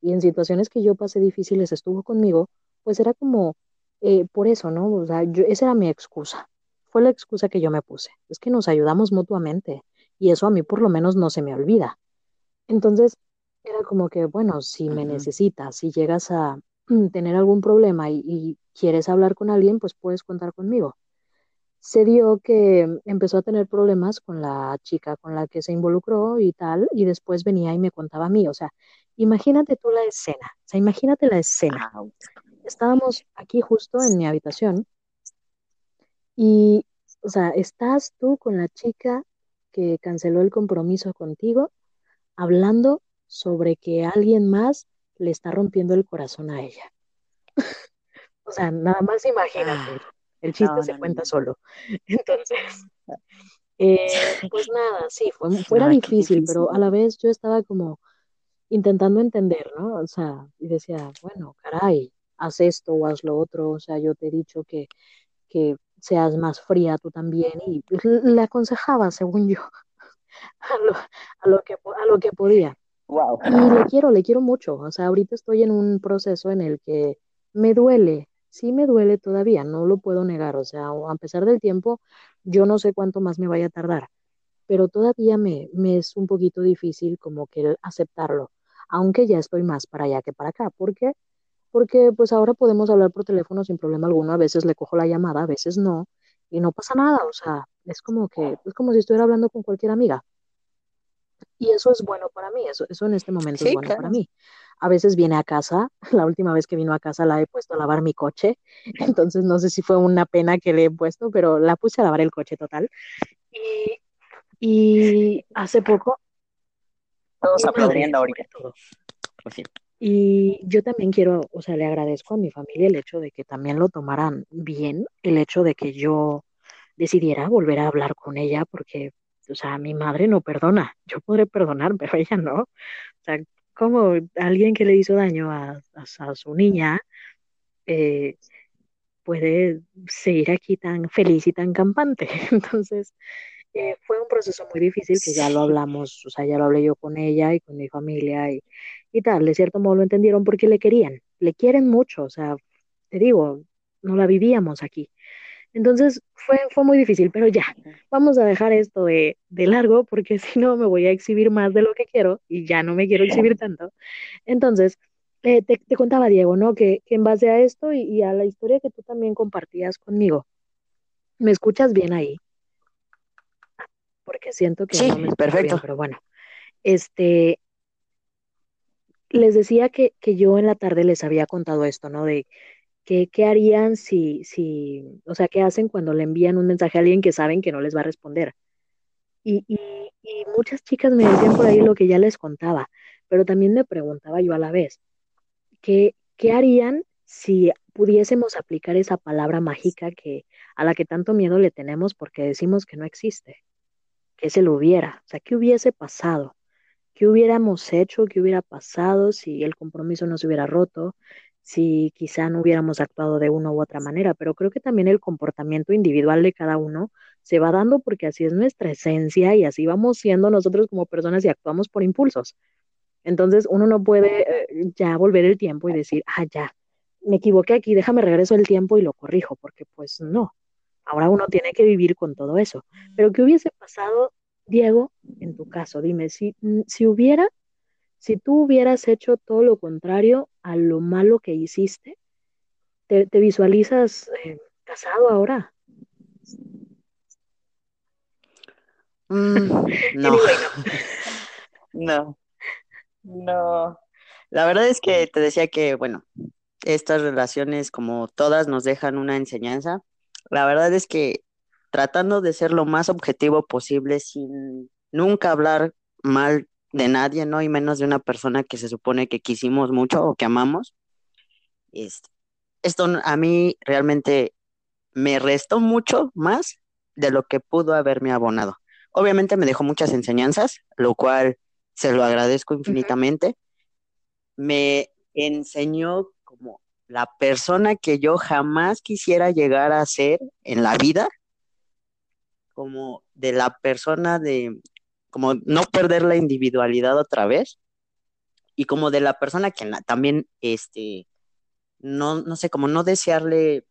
y en situaciones que yo pasé difíciles estuvo conmigo, pues era como eh, por eso, ¿no? O sea, yo, esa era mi excusa. Fue la excusa que yo me puse. Es que nos ayudamos mutuamente y eso a mí por lo menos no se me olvida. Entonces, era como que, bueno, si me necesitas, si llegas a tener algún problema y, y quieres hablar con alguien, pues puedes contar conmigo se dio que empezó a tener problemas con la chica con la que se involucró y tal, y después venía y me contaba a mí, o sea, imagínate tú la escena, o sea, imagínate la escena. Ah, Estábamos aquí justo en mi habitación y, o sea, estás tú con la chica que canceló el compromiso contigo, hablando sobre que alguien más le está rompiendo el corazón a ella. O sea, nada más imagínate, ah, el chiste no, se no, cuenta no. solo. Entonces, Eh, pues nada, sí, fue, fuera difícil, difícil. pero a la vez yo estaba como intentando entender, ¿no? O sea, y decía, bueno, caray, haz esto o haz lo otro, o sea, yo te he dicho que, que seas más fría tú también, y pues, le aconsejaba, según yo, a lo, a lo que, a lo que podía. Wow. Y le quiero, le quiero mucho, o sea, ahorita estoy en un proceso en el que me duele, sí me duele todavía, no lo puedo negar, o sea, a pesar del tiempo, yo no sé cuánto más me vaya a tardar pero todavía me, me es un poquito difícil como que aceptarlo, aunque ya estoy más para allá que para acá. ¿Por qué? Porque pues ahora podemos hablar por teléfono sin problema alguno, a veces le cojo la llamada, a veces no, y no pasa nada, o sea, es como que, es como si estuviera hablando con cualquier amiga. Y eso es bueno para mí, eso, eso en este momento es bueno para mí. A veces viene a casa, la última vez que vino a casa la he puesto a lavar mi coche, entonces no sé si fue una pena que le he puesto, pero la puse a lavar el coche total. Y, y hace poco Todos aplaudiendo sobre ahorita. todo. Pues sí. Y yo también quiero, o sea, le agradezco a mi familia el hecho de que también lo tomaran bien, el hecho de que yo decidiera volver a hablar con ella, porque, o sea, mi madre no perdona. Yo podré perdonar, pero ella no. O sea, como alguien que le hizo daño a, a- su niña eh, puede seguir aquí tan feliz y tan campante. Entonces, eh, fue un proceso muy difícil que ya lo hablamos, o sea, ya lo hablé yo con ella y con mi familia y, y tal, de cierto modo lo entendieron porque le querían, le quieren mucho, o sea, te digo, no la vivíamos aquí. Entonces fue, fue muy difícil, pero ya, vamos a dejar esto de, de largo porque si no me voy a exhibir más de lo que quiero y ya no me quiero exhibir tanto. Entonces, eh, te, te contaba Diego, ¿no? Que, que en base a esto y, y a la historia que tú también compartías conmigo, ¿me escuchas bien ahí? Porque siento que sí, no me escucho bien, perfecto. pero bueno. Este, les decía que, que yo en la tarde les había contado esto, ¿no? De qué harían si, si, o sea, qué hacen cuando le envían un mensaje a alguien que saben que no les va a responder. Y, y, y muchas chicas me decían por ahí lo que ya les contaba, pero también me preguntaba yo a la vez, ¿qué, qué harían si pudiésemos aplicar esa palabra mágica que, a la que tanto miedo le tenemos porque decimos que no existe, que se lo hubiera, o sea, ¿qué hubiese pasado? ¿Qué hubiéramos hecho? ¿Qué hubiera pasado si el compromiso no se hubiera roto? Si quizá no hubiéramos actuado de una u otra manera, pero creo que también el comportamiento individual de cada uno se va dando porque así es nuestra esencia y así vamos siendo nosotros como personas y actuamos por impulsos. Entonces uno no puede eh, ya volver el tiempo y decir, ah, ya, me equivoqué aquí, déjame regreso el tiempo y lo corrijo, porque pues no, ahora uno tiene que vivir con todo eso. Pero ¿qué hubiese pasado, Diego, en tu caso? Dime, si, mm, si hubiera si tú hubieras hecho todo lo contrario a lo malo que hiciste, ¿te, te visualizas eh, casado ahora? Mm, no. no. No. La verdad es que te decía que, bueno, estas relaciones, como todas, nos dejan una enseñanza. La verdad es que tratando de ser lo más objetivo posible, sin nunca hablar mal de nadie, ¿no? Y menos de una persona que se supone que quisimos mucho o que amamos. Este, esto a mí realmente me restó mucho más de lo que pudo haberme abonado. Obviamente me dejó muchas enseñanzas, lo cual se lo agradezco infinitamente. Me enseñó como la persona que yo jamás quisiera llegar a ser en la vida, como de la persona de, como no perder la individualidad otra vez, y como de la persona que también, este, no, no sé, como no desearle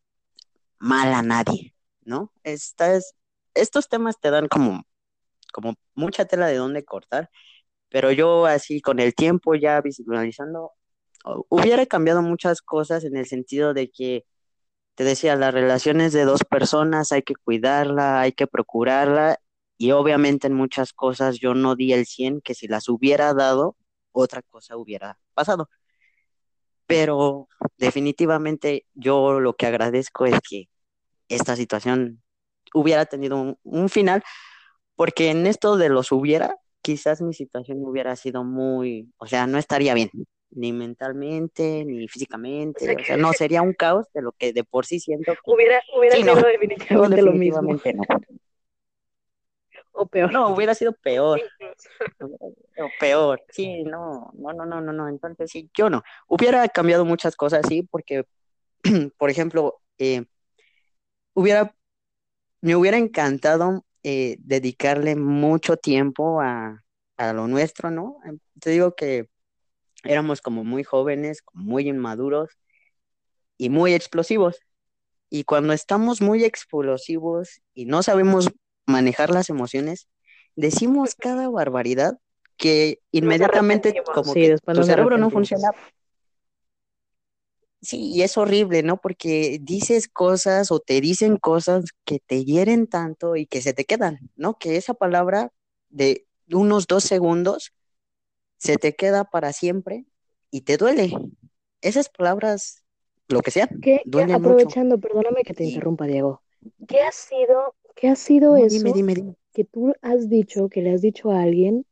mal a nadie, ¿no? Estas, estos temas te dan como, como mucha tela de dónde cortar, pero yo así con el tiempo ya visualizando, hubiera cambiado muchas cosas en el sentido de que, te decía, las relaciones de dos personas hay que cuidarla, hay que procurarla y obviamente en muchas cosas yo no di el 100 que si las hubiera dado, otra cosa hubiera pasado. Pero definitivamente yo lo que agradezco es que esta situación hubiera tenido un, final, porque en esto de los hubiera, quizás mi situación hubiera sido muy, o sea, no estaría bien, ni mentalmente, ni físicamente, o sea, no, sería un caos de lo que de por sí siento. Hubiera, hubiera sido definitivamente, lo mismo. O peor. No, hubiera sido peor. O peor. Sí, no, no, no, no, no, no. Entonces, sí, yo no. Hubiera cambiado muchas cosas, sí, porque, por ejemplo, eh, hubiera, me hubiera encantado eh, dedicarle mucho tiempo a, lo nuestro, ¿no? Te digo que éramos como muy jóvenes, muy inmaduros y muy explosivos. Y cuando estamos muy explosivos y no sabemos manejar las emociones, decimos cada barbaridad que inmediatamente como que tu cerebro no funciona Sí, y es horrible, ¿no? Porque dices cosas o te dicen cosas que te hieren tanto y que se te quedan, ¿no? Que esa palabra de unos dos segundos se te queda para siempre y te duele. Esas palabras, lo que sea, ¿Qué, aprovechando, perdóname que te interrumpa, Diego. ¿Qué ha sido, qué ha sido eso que tú has dicho, que le has dicho a alguien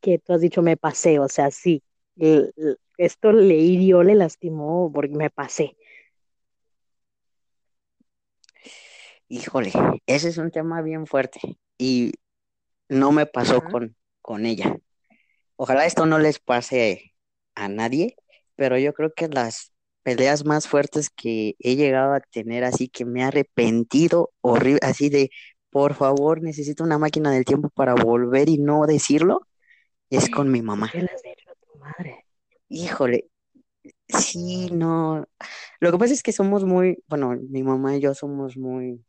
que tú has dicho me pasé, o sea, sí, esto le hirió, le lastimó porque me pasé. Híjole, ese es un tema bien fuerte y no me pasó con, con ella. Ojalá esto no les pase a nadie, pero yo creo que las peleas más fuertes que he llegado a tener, así que me he arrepentido horrible, así de, por favor, necesito una máquina del tiempo para volver y no decirlo, es con mi mamá. ¿Qué le has dicho a tu madre? Híjole, sí, no. Lo que pasa es que somos muy, bueno, mi mamá y yo somos muy,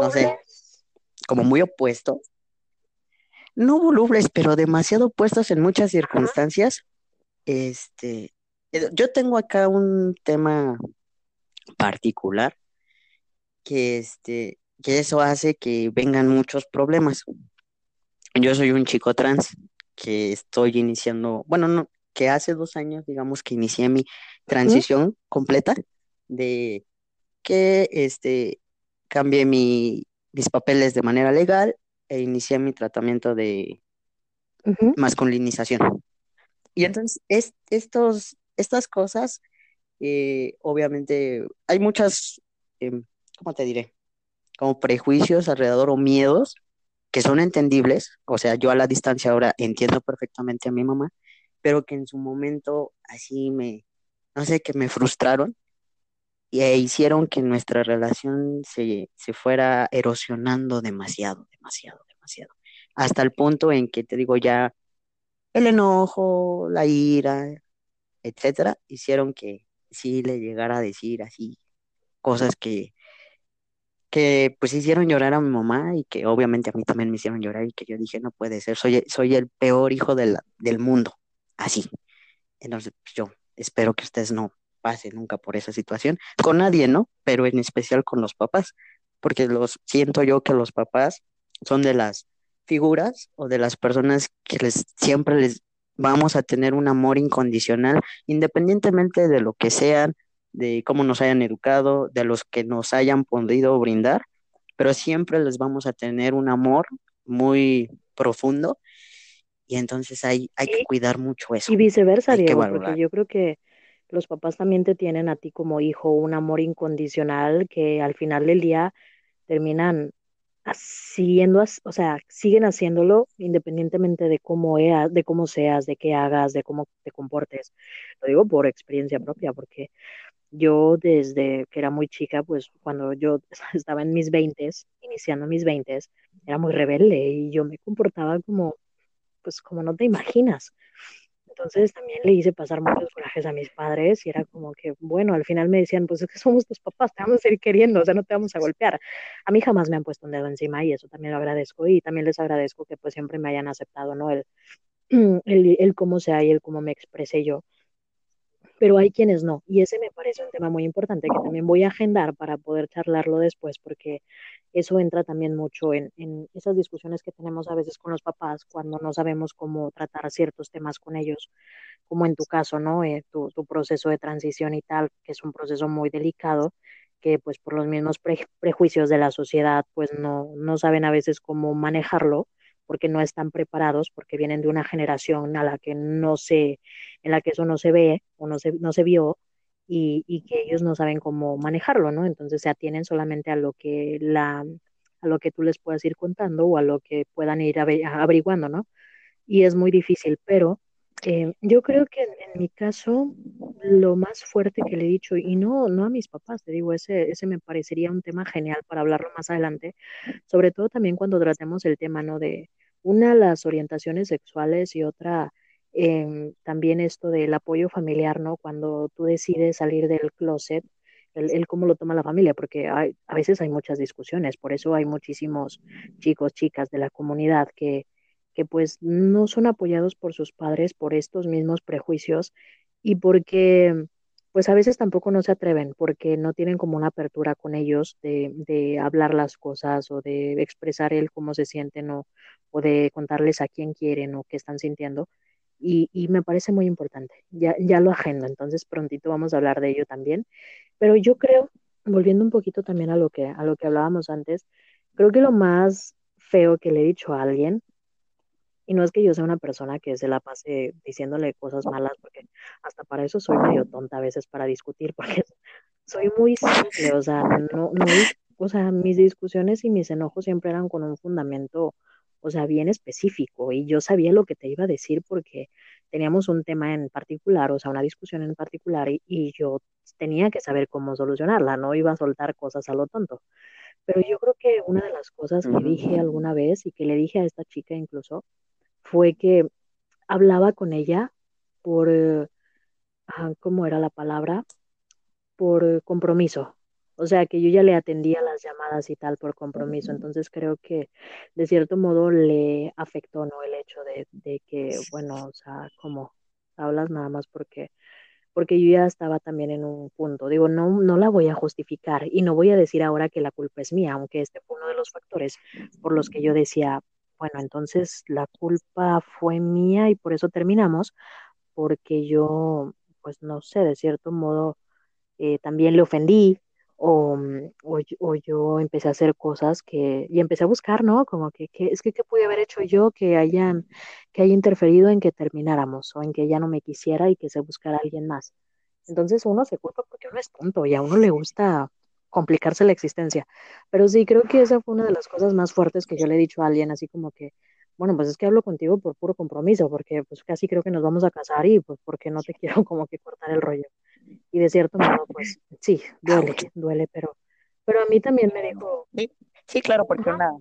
no sé, como muy opuestos. No volubles, pero demasiado opuestos en muchas circunstancias. Este, eh, yo tengo acá un tema particular que este, que eso hace que vengan muchos problemas. Yo soy un chico trans que estoy iniciando, bueno, no, que hace dos años, digamos, que inicié mi transición completa de que este, cambié mi, mis papeles de manera legal e inicié mi tratamiento de masculinización. Y entonces, es, estos, estas cosas, eh, obviamente, hay muchas, em, ¿cómo te diré? Como prejuicios alrededor o miedos que son entendibles. O sea, yo a la distancia ahora entiendo perfectamente a mi mamá, pero que en su momento así me, no sé, que me frustraron e hicieron que nuestra relación se, se fuera erosionando demasiado, demasiado, demasiado. Hasta el punto en que te digo ya, el enojo, la ira, etcétera, hicieron que sí le llegara a decir así cosas que, que pues hicieron llorar a mi mamá y que obviamente a mí también me hicieron llorar y que yo dije, no puede ser, soy, soy el peor hijo del mundo así. Entonces, pues, yo espero que ustedes no pasen nunca por esa situación, con nadie, ¿no? Pero en especial con los papás, porque los siento yo que los papás son de las figuras o de las personas que les siempre les vamos a tener un amor incondicional, independientemente de lo que sean, de cómo nos hayan educado, de los que nos hayan podido brindar, pero siempre les vamos a tener un amor muy profundo y entonces hay, hay que cuidar mucho eso. Y viceversa, Diego, porque yo creo que los papás también te tienen a ti como hijo un amor incondicional que al final del día terminan siguiendo, o sea, siguen haciéndolo independientemente de cómo, de cómo seas, de qué hagas, de cómo te comportes. Lo digo por experiencia propia, porque yo desde que era muy chica, pues cuando yo estaba en mis veintes, iniciando mis veintes, era muy rebelde y yo me comportaba como, pues como no te imaginas. Entonces también le hice pasar muchos corajes a mis padres y era como que, bueno, al final me decían, pues es que somos tus papás, te vamos a seguir queriendo, o sea, no te vamos a golpear. A mí jamás me han puesto un dedo encima y eso también lo agradezco y también les agradezco que pues siempre me hayan aceptado, ¿no? El, el, el cómo sea y el cómo me expresé yo pero hay quienes no. Y ese me parece un tema muy importante que también voy a agendar para poder charlarlo después, porque eso entra también mucho en, esas discusiones que tenemos a veces con los papás cuando no sabemos cómo tratar ciertos temas con ellos, como en tu caso, ¿no? Eh, tu, proceso de transición y tal, que es un proceso muy delicado, que pues por los mismos prejuicios de la sociedad, pues no, no saben a veces cómo manejarlo porque no están preparados, porque vienen de una generación a la que no se, en la que eso no se ve o no se, no se vio, y, que ellos no saben cómo manejarlo, ¿no? Entonces se atienen solamente a lo que la a lo que tú les puedas ir contando o a lo que puedan ir averiguando, ¿no? Y es muy difícil, pero eh, yo creo que en, mi caso lo más fuerte que le he dicho, y no, no a mis papás, te digo, ese, ese me parecería un tema genial para hablarlo más adelante, sobre todo también cuando tratemos el tema, ¿no? De una, las orientaciones sexuales y otra, Em, también esto del apoyo familiar, ¿no? Cuando tú decides salir del closet, el, cómo lo toma la familia, porque a veces hay muchas discusiones, por eso hay muchísimos chicos, chicas de la comunidad que, que pues no son apoyados por sus padres por estos mismos prejuicios y porque pues a veces tampoco no se atreven porque no tienen como una apertura con ellos de, de hablar las cosas o de expresar el cómo se sienten o, o de contarles a quién quieren o qué están sintiendo y, me parece muy importante. Ya, ya lo agendo, entonces prontito vamos a hablar de ello también. Pero yo creo, volviendo un poquito también a lo que, a lo que hablábamos antes, creo que lo más feo que le he dicho a alguien, y no es que yo sea una persona que se la pase diciéndole cosas malas, porque hasta para eso soy medio tonta a veces para discutir, porque soy muy simple, o sea, no, no, o sea, mis discusiones y mis enojos siempre eran con un fundamento o sea, bien específico y yo sabía lo que te iba a decir porque teníamos un tema en particular, o sea, una discusión en particular y, yo tenía que saber cómo solucionarla, no iba a soltar cosas a lo tonto. Pero yo creo que una de las cosas que dije alguna vez y que le dije a esta chica incluso fue que hablaba con ella por, eh, ¿cómo era la palabra? Por compromiso, o sea, que yo ya le atendía las llamadas y tal por compromiso. Entonces creo que de cierto modo le afectó, ¿no? El hecho de, de que, bueno, o sea, como hablas nada más porque porque yo ya estaba también en un punto. Digo, no, no la voy a justificar y no voy a decir ahora que la culpa es mía, aunque este fue uno de los factores por los que yo decía, bueno, entonces la culpa fue mía y por eso terminamos, porque yo, pues no sé, de cierto modo eh, también le ofendí, Mm, o, o, yo empecé a hacer cosas que, y empecé a buscar, ¿no? Como que, que es que, ¿qué pude haber hecho yo que hayan, que haya interferido en que termináramos o en que ella no me quisiera y que se buscara alguien más? Entonces uno se culpa porque uno es tonto y a uno le gusta complicarse la existencia. Pero sí, creo que esa fue una de las cosas más fuertes que yo le he dicho a alguien, así como que, bueno, pues es que hablo contigo por puro compromiso, porque pues casi creo que nos vamos a casar y pues porque no te quiero como que cortar el rollo y de cierto modo, pues sí, duele, duele, pero, pero a mí también me dijo... Sí, claro, porque una...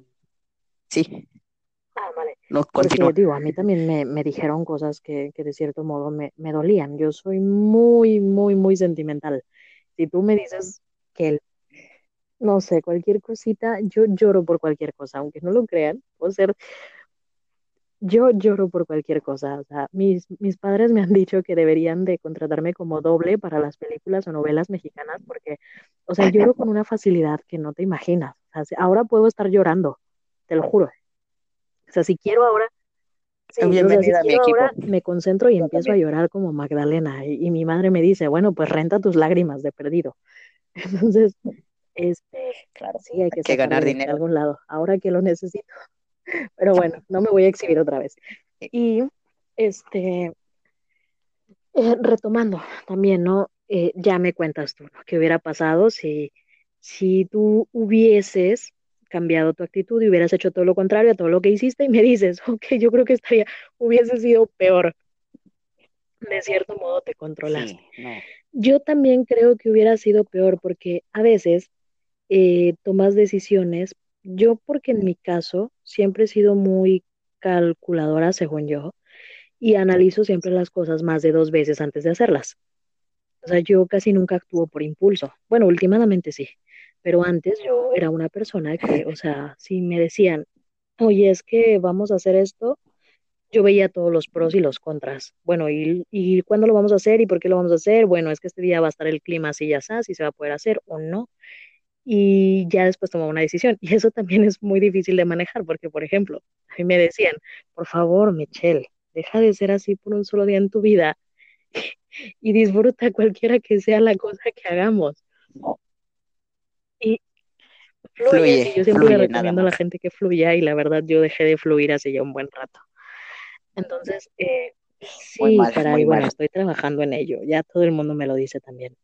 Sí. Ah, vale. No, porque, digo, a mí también me, me dijeron cosas que, que, de cierto modo me, me dolían. Yo soy muy, muy, muy sentimental. Si tú me dices que, no sé, cualquier cosita, yo lloro por cualquier cosa, aunque no lo crean. Puedo ser yo lloro por cualquier cosa. O sea, mis, mis padres me han dicho que deberían de contratarme como doble para las películas o novelas mexicanas porque, o sea, lloro con una facilidad que no te imaginas. O sea, ahora puedo estar llorando, te lo juro. O sea, si quiero ahora, Sí, Bienvenida a mi equipo. Ahora me concentro y empiezo a llorar como Magdalena y, mi madre me dice, bueno, pues renta tus lágrimas de perdido. Entonces, este, claro, sí, hay que, ganar dinero de algún lado, ahora que lo necesito. Pero bueno, no me voy a exhibir otra vez. Y este, eh, retomando también, ¿no? Eh, ya me cuentas tú, ¿no? ¿Qué hubiera pasado si, si tú hubieses cambiado tu actitud y hubieras hecho todo lo contrario a todo lo que hiciste y me dices, ok, yo creo que estaría, hubiese sido peor. De cierto modo te controlas. Yo también creo que hubiera sido peor porque a veces eh, tomas decisiones, yo porque en mi caso siempre he sido muy calculadora, según yo, y analizo siempre las cosas más de dos veces antes de hacerlas. O sea, yo casi nunca actúo por impulso. Bueno, últimamente sí, pero antes yo era una persona que, o sea, si me decían, oye, es que vamos a hacer esto, yo veía todos los pros y los contras. Bueno, ¿y, y cuándo lo vamos a hacer y por qué lo vamos a hacer? Bueno, es que este día va a estar el clima así ya está, si se va a poder hacer o no. Y ya después tomaba una decisión. Y eso también es muy difícil de manejar porque, por ejemplo, a mí me decían, por favor, Michelle, deja de ser así por un solo día en tu vida y disfruta cualquiera que sea la cosa que hagamos. Y fluye. yo siempre le recomiendo a la gente que fluya y la verdad yo dejé de fluir hace ya un buen rato. Entonces, eh, sí, para bueno, estoy trabajando en ello. Ya todo el mundo me lo dice también.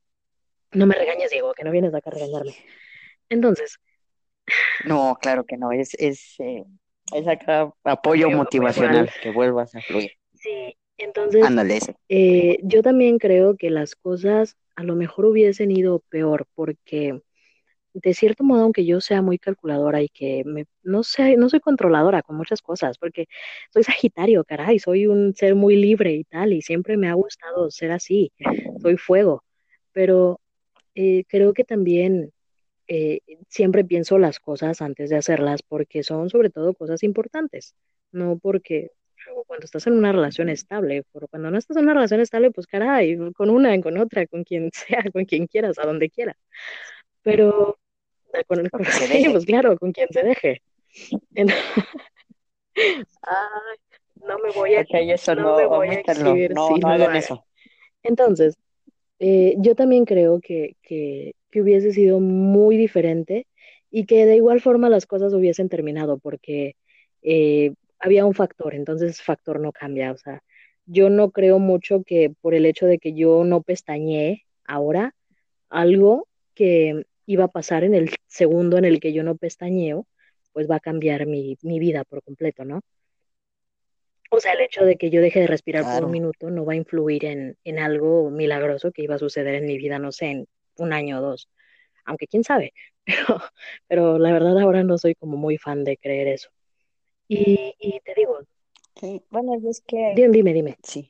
No me regañes, Diego, que no vienes acá a regañarme. Entonces. No, claro que no. Es, es, eh, es acá apoyo motivacional, que vuelvas a fluir. Sí, entonces, eh, yo también creo que las cosas a lo mejor hubiesen ido peor, porque de cierto modo, aunque yo sea muy calculadora y que me, no sé, no soy controladora con muchas cosas, porque soy Sagitario, caray, soy un ser muy libre y tal, y siempre me ha gustado ser así, soy fuego, pero eh, creo que también eh, siempre pienso las cosas antes de hacerlas porque son sobre todo cosas importantes, no porque cuando estás en una relación estable, pero cuando no estás en una relación estable, pues caray, con una, con otra, con quien sea, con quien quieras, a donde quieras. Pero con, el, con sí, pues claro, con quien se deje. Ay, no me voy a, eso no, me voy a exhibir, no, no, hagan eso. Entonces, eh, yo también creo que, que, que hubiese sido muy diferente y que de igual forma las cosas hubiesen terminado porque eh, había un factor, entonces factor no cambia, o sea, yo no creo mucho que por el hecho de que yo no pestañeé ahora, algo que iba a pasar en el segundo en el que yo no pestañeo, pues va a cambiar mi, vida por completo, ¿no? O sea, el hecho de que yo deje de respirar por un minuto no va a influir en, en, algo milagroso que iba a suceder en mi vida, no sé, en un año o dos. Aunque quién sabe, pero, pero la verdad ahora no soy como muy fan de creer eso. Y, y te digo. Sí, bueno, es que. Dime, dime, dime. Sí.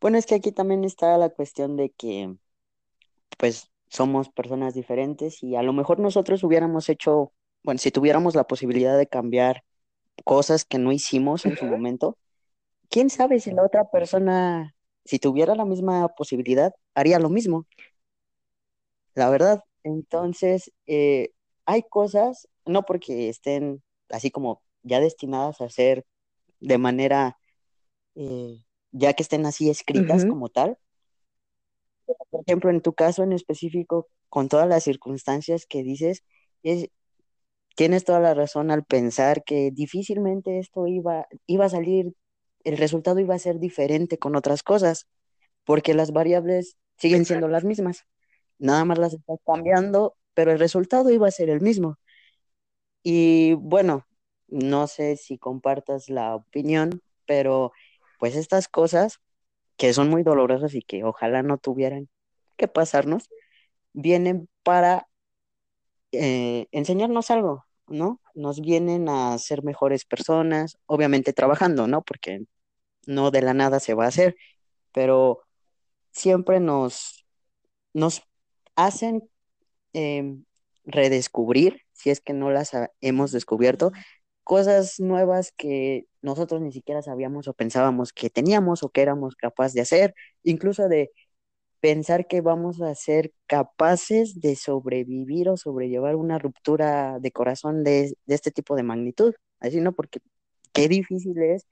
Bueno, es que aquí también está la cuestión de que, pues, somos personas diferentes y a lo mejor nosotros hubiéramos hecho, bueno, si tuviéramos la posibilidad de cambiar cosas que no hicimos en su momento, quién sabe si la otra persona, si tuviera la misma posibilidad, haría lo mismo. La verdad. Entonces, eh, hay cosas, no porque estén así como ya destinadas a ser de manera, eh, ya que estén así escritas como tal. Por ejemplo, en tu caso en específico, con todas las circunstancias que dices, es, tienes toda la razón al pensar que difícilmente esto iba, iba a salir, el resultado iba a ser diferente con otras cosas, porque las variables siguen siendo las mismas. Nada más las estás cambiando, pero el resultado iba a ser el mismo. Y bueno, no sé si compartas la opinión, pero pues estas cosas que son muy dolorosas y que ojalá no tuvieran que pasarnos, vienen para eh, enseñarnos algo, ¿no? Nos vienen a ser mejores personas, obviamente trabajando, ¿no? Porque no de la nada se va a hacer, pero siempre nos, nos hacen em, redescubrir, si es que no las hemos descubierto, cosas nuevas que nosotros ni siquiera sabíamos o pensábamos que teníamos o que éramos capaces de hacer, incluso de pensar que vamos a ser capaces de sobrevivir o sobrellevar una ruptura de corazón de, de este tipo de magnitud. Así, ¿no? Porque qué difícil es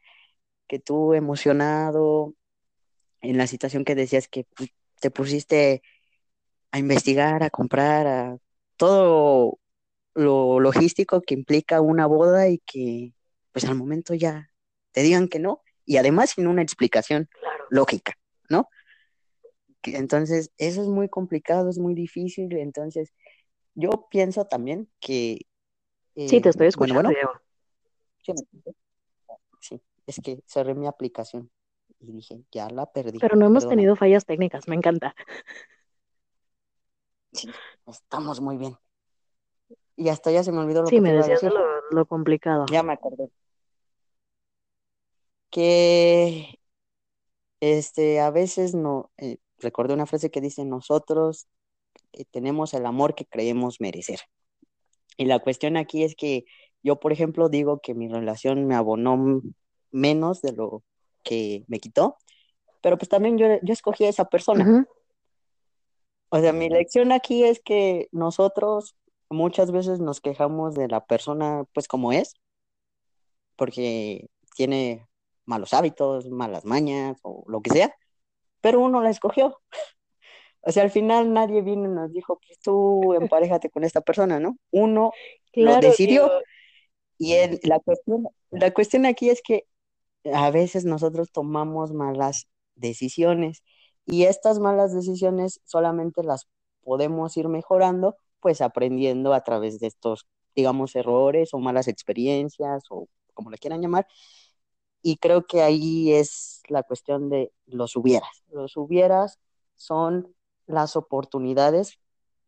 que tú emocionado en la situación que decías que te pusiste a investigar, a comprar, a todo lo logístico que implica una boda y que pues al momento ya te digan que no y además sin una explicación lógica, ¿no? Entonces, eso es muy complicado, es muy difícil, entonces yo pienso también que... sí, te estoy eh, escuchando, Sí, es que cerré mi aplicación y dije, ya la perdí. Pero no hemos tenido fallas técnicas, me encanta. Sí, estamos muy bien. Y hasta ya se me olvidó lo sí, que me decías lo, complicado. Ya me acordé. Que este, a veces no, eh, recordé una frase que dice, nosotros eh, tenemos el amor que creemos merecer. Y la cuestión aquí es que yo, por ejemplo, digo que mi relación me abonó menos de lo que me quitó, pero pues también yo, yo escogí a esa persona. O sea, mi lección aquí es que nosotros muchas veces nos quejamos de la persona pues como es, porque tiene malos hábitos, malas mañas o lo que sea, pero uno la escogió. O sea, al final nadie vino y nos dijo, pues tú emparejate con esta persona, ¿no? Uno lo decidió. Y la, cuestión, la cuestión aquí es que a veces nosotros tomamos malas decisiones y estas malas decisiones solamente las podemos ir mejorando, pues aprendiendo a través de estos, digamos, errores o malas experiencias o como le quieran llamar. Y creo que ahí es la cuestión de los hubieras. Los hubieras son las oportunidades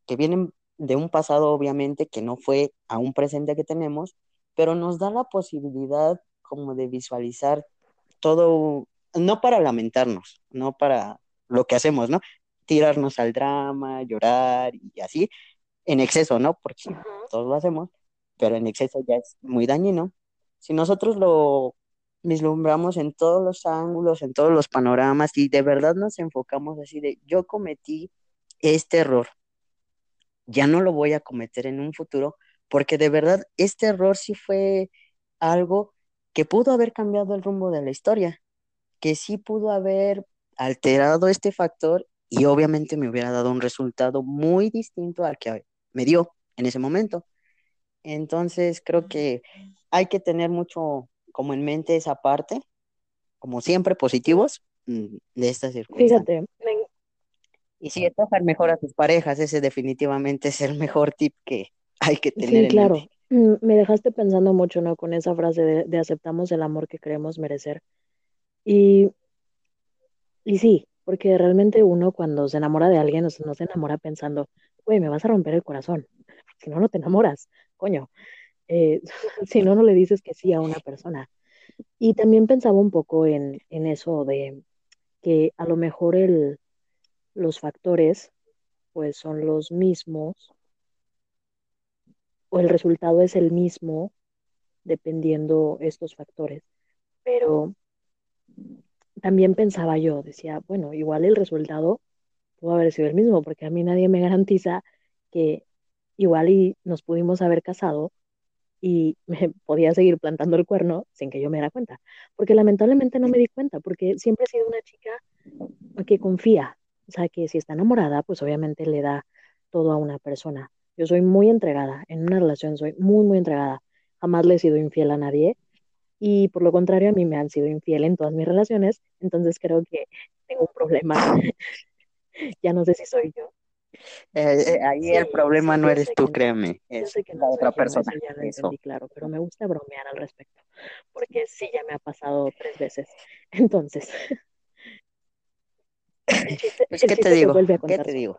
que vienen de un pasado, obviamente, que no fue a un presente que tenemos, pero nos da la posibilidad como de visualizar todo, no para lamentarnos, no para lo que hacemos, ¿no? Tirarnos al drama, llorar y así, en exceso, ¿no? Porque todos lo hacemos, pero en exceso ya es muy dañino. Si nosotros lo vislumbramos en todos los ángulos, en todos los panoramas y de verdad nos enfocamos así de, yo cometí este error, ya no lo voy a cometer en un futuro, porque de verdad este error sí fue algo que pudo haber cambiado el rumbo de la historia, que sí pudo haber alterado este factor y obviamente me hubiera dado un resultado muy distinto al que me dio en ese momento. Entonces creo que hay que tener mucho como en mente esa parte, como siempre positivos mm, de estas circunstancias. Fíjate, y si escojan mejor a tus parejas, ese definitivamente es el mejor tip que hay que tener. Sí, claro. Mm, me dejaste pensando mucho, ¿no? Con esa frase de, aceptamos el amor que creemos merecer. Y, y sí, porque realmente uno cuando se enamora de alguien, no se enamora pensando, güey, me vas a romper el corazón. Si no, no te enamoras, coño. Eh, si no, no le dices que sí a una persona. Y también pensaba un poco en, en eso de que a lo mejor el, los factores pues son los mismos o el resultado es el mismo dependiendo estos factores. Pero también pensaba yo, decía, bueno, igual el resultado pudo haber sido el mismo, porque a mí nadie me garantiza que igual y nos pudimos haber casado y me podía seguir plantando el cuerno sin que yo me diera cuenta, porque lamentablemente no me di cuenta, porque siempre he sido una chica que confía, o sea, que si está enamorada, pues obviamente le da todo a una persona. Yo soy muy entregada, en una relación soy muy, muy entregada. Jamás le he sido infiel a nadie y por lo contrario a mí me han sido infiel en todas mis relaciones, entonces creo que tengo un problema. ya no sé si soy yo. Eh, eh, ahí el problema no eres tú, créeme, es la otra persona. ya lo entendí, claro, pero me gusta bromear al respecto, porque sí, ya me ha pasado tres veces. Entonces, pues, ¿qué te digo? ¿Qué te digo?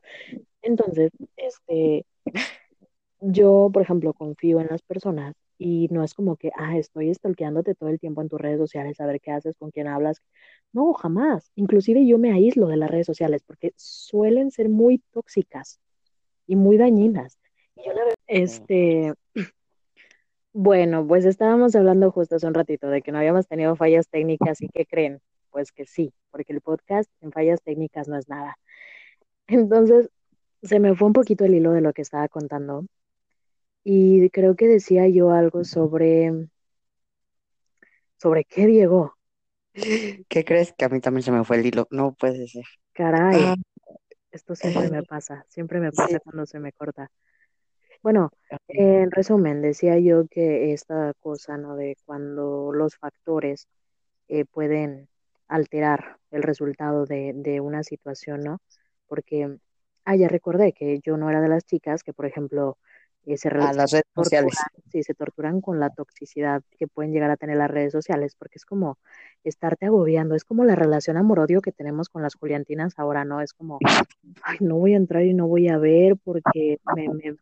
Entonces, este, yo, por ejemplo, confío en las personas y no es como que, ah, estoy stalkeándote todo el tiempo en tus redes sociales, a ver qué haces, con quién hablas. No, jamás. Inclusive yo me aíslo de las redes sociales porque suelen ser muy tóxicas y muy dañinas. Y yo la este, bueno, pues estábamos hablando justo hace un ratito de que no habíamos tenido fallas técnicas y qué creen, pues que sí, porque el podcast en fallas técnicas no es nada. Entonces, se me fue un poquito el hilo de lo que estaba contando y creo que decía yo algo sobre ¿Sobre qué, Diego? ¿Qué crees? Que a mí también se me fue el hilo. No puede ser. Caray, Ah, esto siempre me pasa, siempre me sí. pasa cuando se me corta. Bueno, en resumen, decía yo que esta cosa, ¿no? De cuando los factores eh, pueden alterar el resultado de, de una situación, ¿no? Porque, ah, ya recordé que yo no era de las chicas que, por ejemplo, eh, se, A se las redes sociales. sí, se torturan con la toxicidad que pueden llegar a tener las redes sociales, porque es como estarte agobiando, es como la relación amor-odio que tenemos con las Juliantinas ahora, ¿no? Es como, ay, no voy a entrar y no voy a ver porque me, me,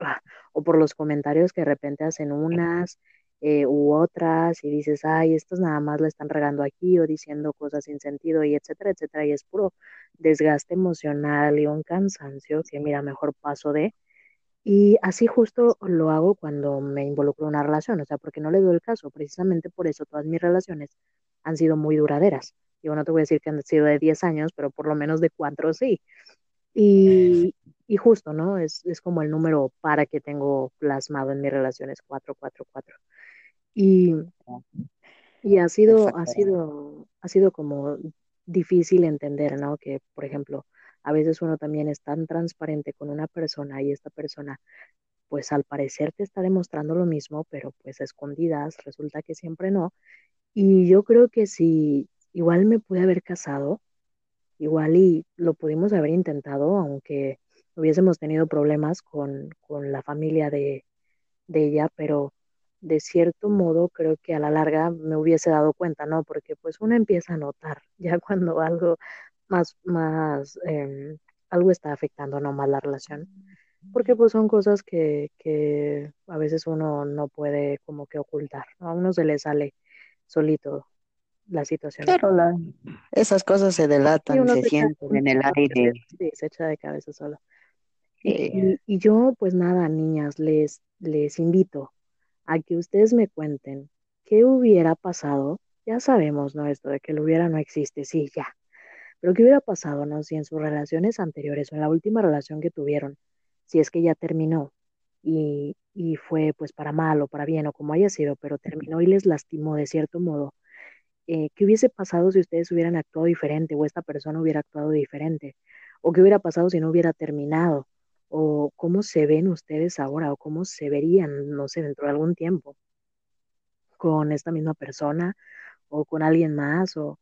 ah, o por los comentarios que de repente hacen unas eh, u otras y dices, ay, estos nada más le están regando aquí o diciendo cosas sin sentido y etcétera, etcétera, y es puro desgaste emocional y un cansancio que mira, mejor paso de. Y así justo lo hago cuando me involucro en una relación, o sea, porque no le doy el caso, precisamente por eso todas mis relaciones han sido muy duraderas. Yo no te voy a decir que han sido de 10 años, pero por lo menos de 4 sí. Y, y justo, ¿no? Es, es como el número para que tengo plasmado en mis relaciones, 444. Y, y ha sido, ha sido, ha sido como difícil entender, ¿no? Que, por ejemplo, a veces uno también es tan transparente con una persona y esta persona, pues al parecer te está demostrando lo mismo, pero pues a escondidas resulta que siempre no. Y yo creo que si igual me pude haber casado, igual y lo pudimos haber intentado, aunque hubiésemos tenido problemas con, con la familia de, de ella, pero de cierto modo creo que a la larga me hubiese dado cuenta, ¿no? Porque pues uno empieza a notar ya cuando algo más, más, eh, algo está afectando, ¿no? Más la relación, porque pues son cosas que, que a veces uno no puede como que ocultar, ¿no? A uno se le sale solito. Claro, la- esas cosas se delatan, se se sienten en el aire. sí, se echa de cabeza solo. Y, y yo, pues nada, niñas, les, les invito a que ustedes me cuenten qué hubiera pasado. Ya sabemos, ¿no? Esto de que lo hubiera no existe, sí, ya. Pero qué hubiera pasado, ¿no? Si en sus relaciones anteriores o en la última relación que tuvieron, si es que ya terminó y, y fue pues para mal o para bien o como haya sido, pero terminó y les lastimó de cierto modo, eh, ¿qué hubiese pasado si ustedes hubieran actuado diferente o esta persona hubiera actuado diferente? ¿O qué hubiera pasado si no hubiera terminado? ¿O cómo se ven ustedes ahora? ¿O cómo se verían, no sé, dentro de algún tiempo con esta misma persona o con alguien más? O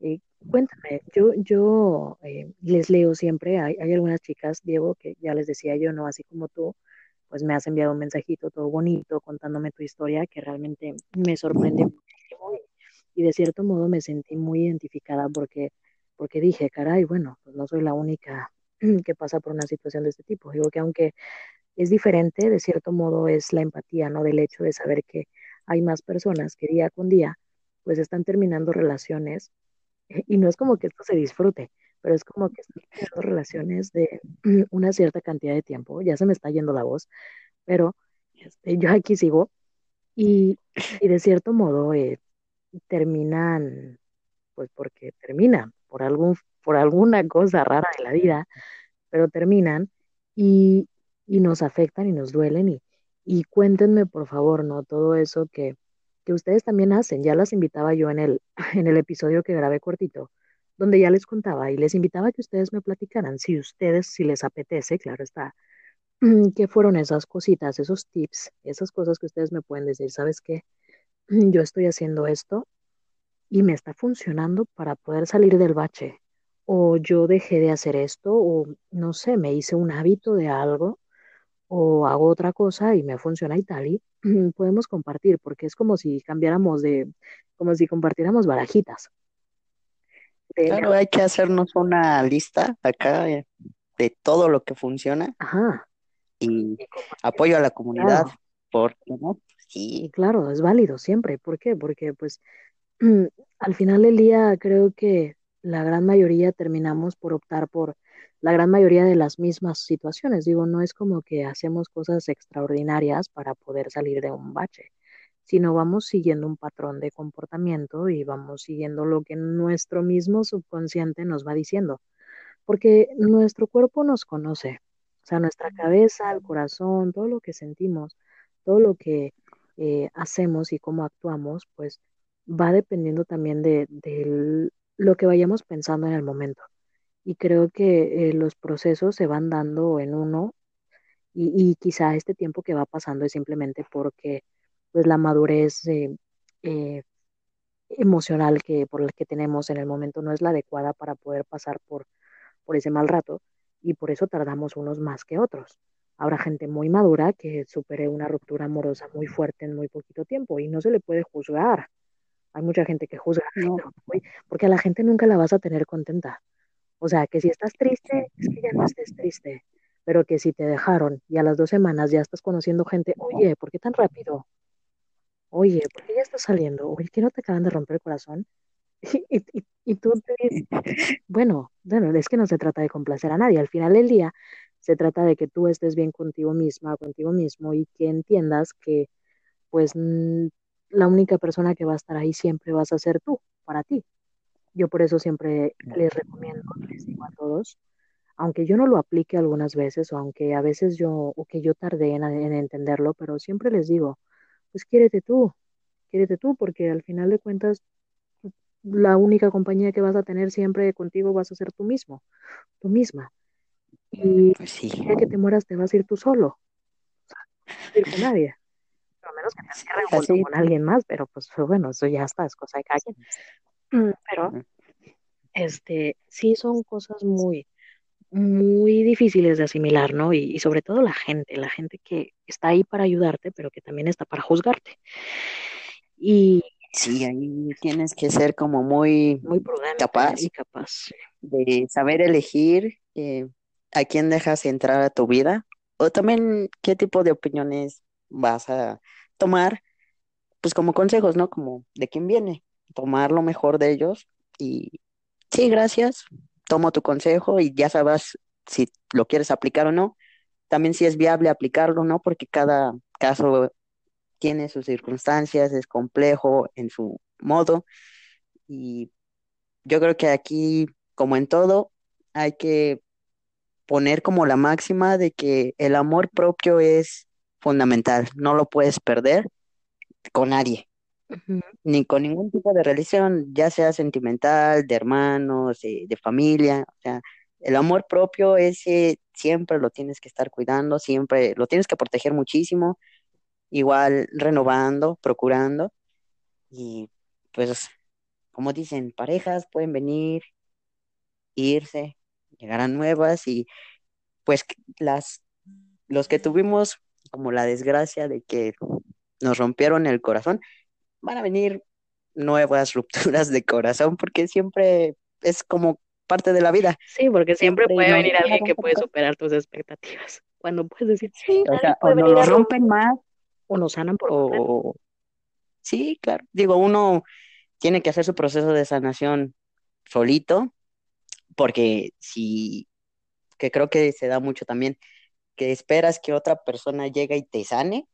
eh, cuéntame, yo, yo eh, les leo siempre, hay, hay algunas chicas, Diego, que ya les decía yo, no así como tú, pues me has enviado un mensajito todo bonito contándome tu historia que realmente me sorprende muchísimo y, de cierto modo me sentí muy identificada porque, porque dije, caray, bueno, pues no soy la única que pasa por una situación de este tipo. Digo que aunque es diferente, de cierto modo es la empatía, ¿no? Del hecho de saber que hay más personas que día con día pues están terminando relaciones y no es como que esto se disfrute, pero es como que están terminando relaciones de una cierta cantidad de tiempo. Ya se me está yendo la voz, pero este, yo aquí sigo y, y de cierto modo eh, terminan, pues porque terminan por algún, por alguna cosa rara de la vida, pero terminan y, y nos afectan y nos duelen y, y cuéntenme por favor, ¿no? Todo eso que, que ustedes también hacen. Ya las invitaba yo en el, en el episodio que grabé cortito, donde ya les contaba y les invitaba a que ustedes me platicaran, si ustedes, si les apetece, claro está, qué fueron esas cositas, esos tips, esas cosas que ustedes me pueden decir, ¿sabes qué? Yo estoy haciendo esto y me está funcionando para poder salir del bache. O yo dejé de hacer esto, o no sé, me hice un hábito de algo, o hago otra cosa y me funciona y tal, y podemos compartir, porque es como si cambiáramos de, como si compartiéramos barajitas. De, claro, hay que hacernos una lista acá eh, de todo lo que funciona ajá, y apoyo a la comunidad, claro, ¿por qué no? Sí, claro, es válido siempre. ¿Por qué? Porque pues al final del día creo que la gran mayoría terminamos por optar por la gran mayoría de las mismas situaciones. Digo, no es como que hacemos cosas extraordinarias para poder salir de un bache, sino vamos siguiendo un patrón de comportamiento y vamos siguiendo lo que nuestro mismo subconsciente nos va diciendo, porque nuestro cuerpo nos conoce, o sea, nuestra cabeza, el corazón, todo lo que sentimos, todo lo que eh, hacemos y cómo actuamos, pues va dependiendo también de, de lo que vayamos pensando en el momento. Y creo que eh, los procesos se van dando en uno y, y, quizá este tiempo que va pasando es simplemente porque pues la madurez eh, eh, emocional que por la que tenemos en el momento no es la adecuada para poder pasar por, por ese mal rato y por eso tardamos unos más que otros. Habrá gente muy madura que supere una ruptura amorosa muy fuerte en muy poquito tiempo y no se le puede juzgar. Hay mucha gente que juzga, no. porque a la gente nunca la vas a tener contenta. O sea, que si estás triste, es que ya no estés triste, pero que si te dejaron y a las dos semanas ya estás conociendo gente, oye, ¿por qué tan rápido? Oye, ¿por qué ya estás saliendo? Oye, ¿qué no te acaban de romper el corazón? Y, y, y tú te dices, bueno, bueno, es que no se trata de complacer a nadie. Al final del día, se trata de que tú estés bien contigo misma, contigo mismo y que entiendas que, pues, la única persona que va a estar ahí siempre vas a ser tú, para ti. Yo por eso siempre les recomiendo, les digo a todos, aunque yo no lo aplique algunas veces o aunque a veces yo, o que yo tardé en, en entenderlo, pero siempre les digo, pues quiérete tú, quiérete tú, porque al final de cuentas la única compañía que vas a tener siempre contigo vas a ser tú mismo, tú misma. Y pues sí. día que te mueras te vas a ir tú solo, o sea, no vas a ir con nadie. A menos que te cierren junto con alguien más, pero pues bueno, eso ya está, es cosa de cada quien. Pero, este, sí son cosas muy, muy difíciles de asimilar, ¿no? Y, y, sobre todo la gente, la gente que está ahí para ayudarte, pero que también está para juzgarte. Y sí, ahí tienes que ser como muy, muy prudente capaz, y capaz de saber elegir eh, a quién dejas entrar a tu vida o también qué tipo de opiniones vas a tomar, pues como consejos, ¿no? Como de quién viene, tomar lo mejor de ellos y sí, gracias, tomo tu consejo y ya sabes si lo quieres aplicar o no. También si es viable aplicarlo, ¿no? Porque cada caso tiene sus circunstancias, es complejo en su modo. Y yo creo que aquí, como en todo, hay que poner como la máxima de que el amor propio es fundamental, no lo puedes perder con nadie, uh -huh. ni con ningún tipo de relación, ya sea sentimental, de hermanos, de, de familia, o sea, el amor propio ese siempre lo tienes que estar cuidando, siempre lo tienes que proteger muchísimo, igual renovando, procurando, y pues, como dicen, parejas pueden venir, irse, llegarán nuevas y pues las los que tuvimos como la desgracia de que nos rompieron el corazón, van a venir nuevas rupturas de corazón porque siempre es como parte de la vida. Sí, porque siempre, siempre puede no, venir alguien que puede superar tus expectativas. Cuando puedes decir, sí, o, sea, o nos lo rompen más o nos sanan por o... Sí, claro. Digo, uno tiene que hacer su proceso de sanación solito, porque si, que creo que se da mucho también, que esperas que otra persona llegue y te sane,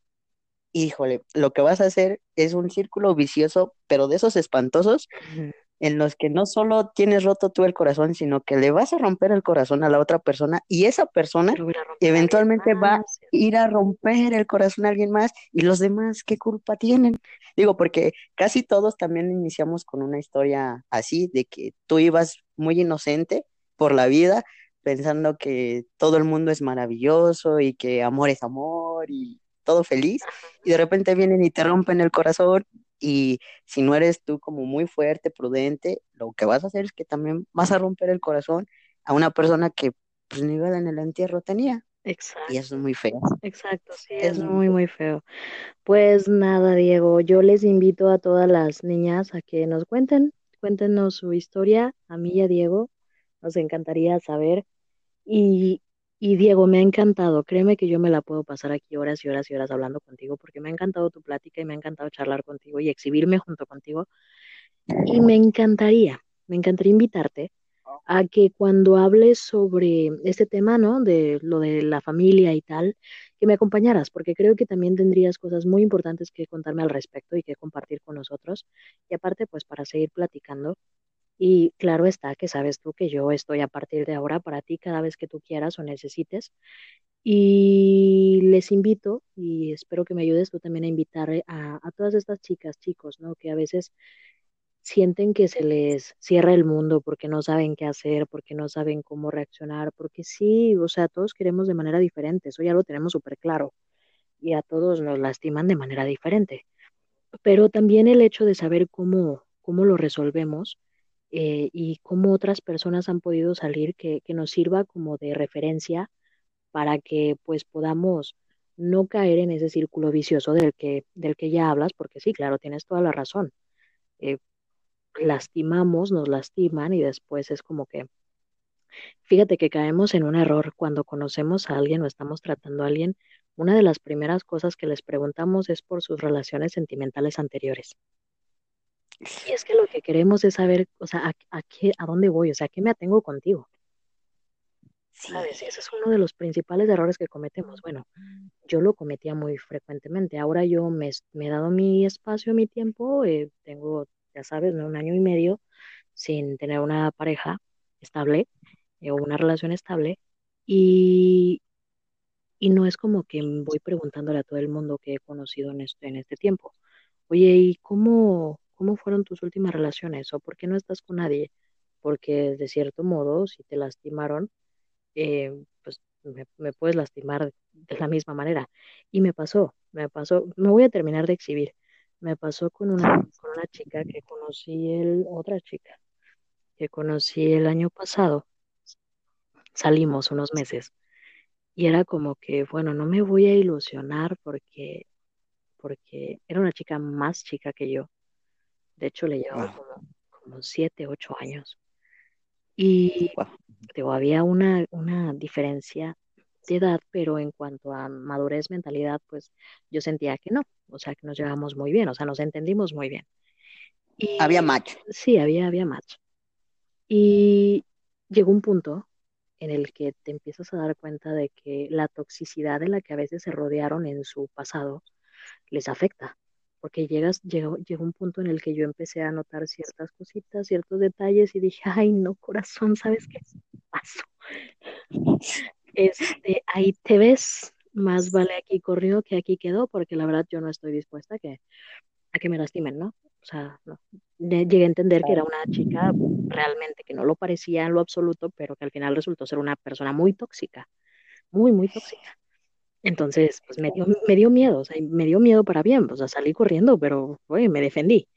híjole, lo que vas a hacer es un círculo vicioso, pero de esos espantosos, uh -huh. en los que no solo tienes roto tú el corazón, sino que le vas a romper el corazón a la otra persona y esa persona eventualmente va a ir a romper el corazón a alguien más y los demás, ¿qué culpa tienen? Digo, porque casi todos también iniciamos con una historia así, de que tú ibas muy inocente por la vida, pensando que todo el mundo es maravilloso y que amor es amor y todo feliz, y de repente vienen y te rompen el corazón, y si no eres tú como muy fuerte, prudente, lo que vas a hacer es que también vas a romper el corazón a una persona que pues ni en el entierro tenía. Exacto. Y eso es muy feo. Exacto, sí, es, es muy, muy feo. Pues nada, Diego, yo les invito a todas las niñas a que nos cuenten, cuéntenos su historia, a mí y a Diego, nos encantaría saber. Y, y Diego, me ha encantado, créeme que yo me la puedo pasar aquí horas y horas y horas hablando contigo porque me ha encantado tu plática y me ha encantado charlar contigo y exhibirme junto contigo. Y me encantaría, me encantaría invitarte a que cuando hables sobre este tema, ¿no? De lo de la familia y tal, que me acompañaras, porque creo que también tendrías cosas muy importantes que contarme al respecto y que compartir con nosotros. Y aparte, pues para seguir platicando Y claro está que sabes tú que yo estoy a partir de ahora para ti cada vez que tú quieras o necesites. Y les invito, y espero que me ayudes tú también a invitar a, a todas estas chicas, chicos, ¿no? Que a veces sienten que se les cierra el mundo porque no saben qué hacer, porque no saben cómo reaccionar, porque sí, o sea, todos queremos de manera diferente, eso ya lo tenemos súper claro, y a todos nos lastiman de manera diferente. Pero también el hecho de saber cómo, cómo lo resolvemos eh, y cómo otras personas han podido salir que, que nos sirva como de referencia para que pues podamos no caer en ese círculo vicioso del que, del que ya hablas, porque sí, claro, tienes toda la razón. Eh, lastimamos, nos lastiman y después es como que, fíjate que caemos en un error cuando conocemos a alguien o estamos tratando a alguien. Una de las primeras cosas que les preguntamos es por sus relaciones sentimentales anteriores. Y es que lo que queremos es saber, o sea, a, a, qué, a dónde voy, o sea, a qué me atengo contigo. Sí. ¿Sabes? Ese es uno de los principales errores que cometemos. Bueno, yo lo cometía muy frecuentemente. Ahora yo me, me he dado mi espacio, mi tiempo. Eh, tengo, ya sabes, ¿no? un año y medio sin tener una pareja estable eh, o una relación estable. Y, y no es como que voy preguntándole a todo el mundo que he conocido en este, en este tiempo. Oye, ¿y cómo, cómo fueron tus últimas relaciones? ¿O por qué no estás con nadie? Porque de cierto modo, si te lastimaron, eh, pues me, me, puedes lastimar de la misma manera. Y me pasó, me pasó, me voy a terminar de exhibir. Me pasó con una, con una chica que conocí, el, otra chica que conocí el año pasado. Salimos unos meses y era como que, bueno, no me voy a ilusionar porque, porque era una chica más chica que yo. De hecho, le llevaba Wow. como, como siete, ocho años. Y Wow. digo, había una, una diferencia de edad, pero en cuanto a madurez, mentalidad, pues yo sentía que no, o sea, que nos llevamos muy bien, o sea, nos entendimos muy bien. Había match. sí, había, había match. Y llegó un punto en el que te empiezas a dar cuenta de que la toxicidad de la que a veces se rodearon en su pasado les afecta, porque llegas, llegó, llegó un punto en el que yo empecé a notar ciertas cositas, ciertos detalles y dije, ay, no, corazón, ¿sabes qué pasó? Este, ahí te ves, más vale aquí corrió que aquí quedó, porque la verdad yo no estoy dispuesta a que, a que me lastimen, ¿no? O sea, no. Llegué a entender que era una chica realmente que no lo parecía en lo absoluto, pero que al final resultó ser una persona muy tóxica, muy, muy tóxica. Entonces, pues me dio, me dio miedo, o sea, me dio miedo para bien, o sea, salí corriendo, pero oye, me defendí.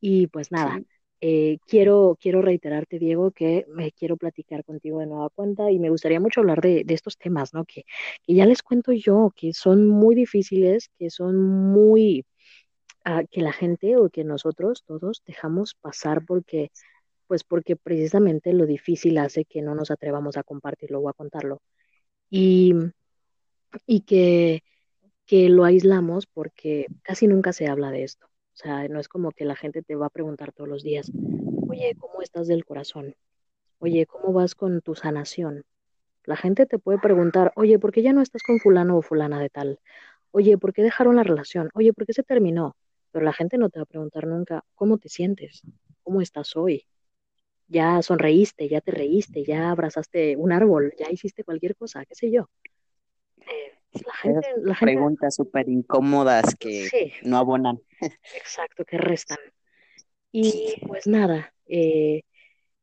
Y pues nada, Sí. eh, quiero, quiero reiterarte, Diego, que me quiero platicar contigo de nueva cuenta y me gustaría mucho hablar de, de estos temas, ¿no? Que, que ya les cuento yo, que son muy difíciles, que son muy, ah, que la gente o que nosotros todos dejamos pasar porque, pues porque precisamente lo difícil hace que no nos atrevamos a compartirlo o a contarlo. Y, y que que lo aislamos porque casi nunca se habla de esto. O sea, no es como que la gente te va a preguntar todos los días, oye, ¿cómo estás del corazón? Oye, ¿cómo vas con tu sanación? La gente te puede preguntar, oye, ¿por qué ya no estás con fulano o fulana de tal? Oye, ¿por qué dejaron la relación? Oye, ¿por qué se terminó? Pero la gente no te va a preguntar nunca, ¿cómo te sientes? ¿Cómo estás hoy? Ya sonreíste, ya te reíste, ya abrazaste un árbol, ya hiciste cualquier cosa, qué sé yo. Eh, la gente, Esas la gente, preguntas súper incómodas que sí, no abonan. exacto, que restan. Y pues nada, eh,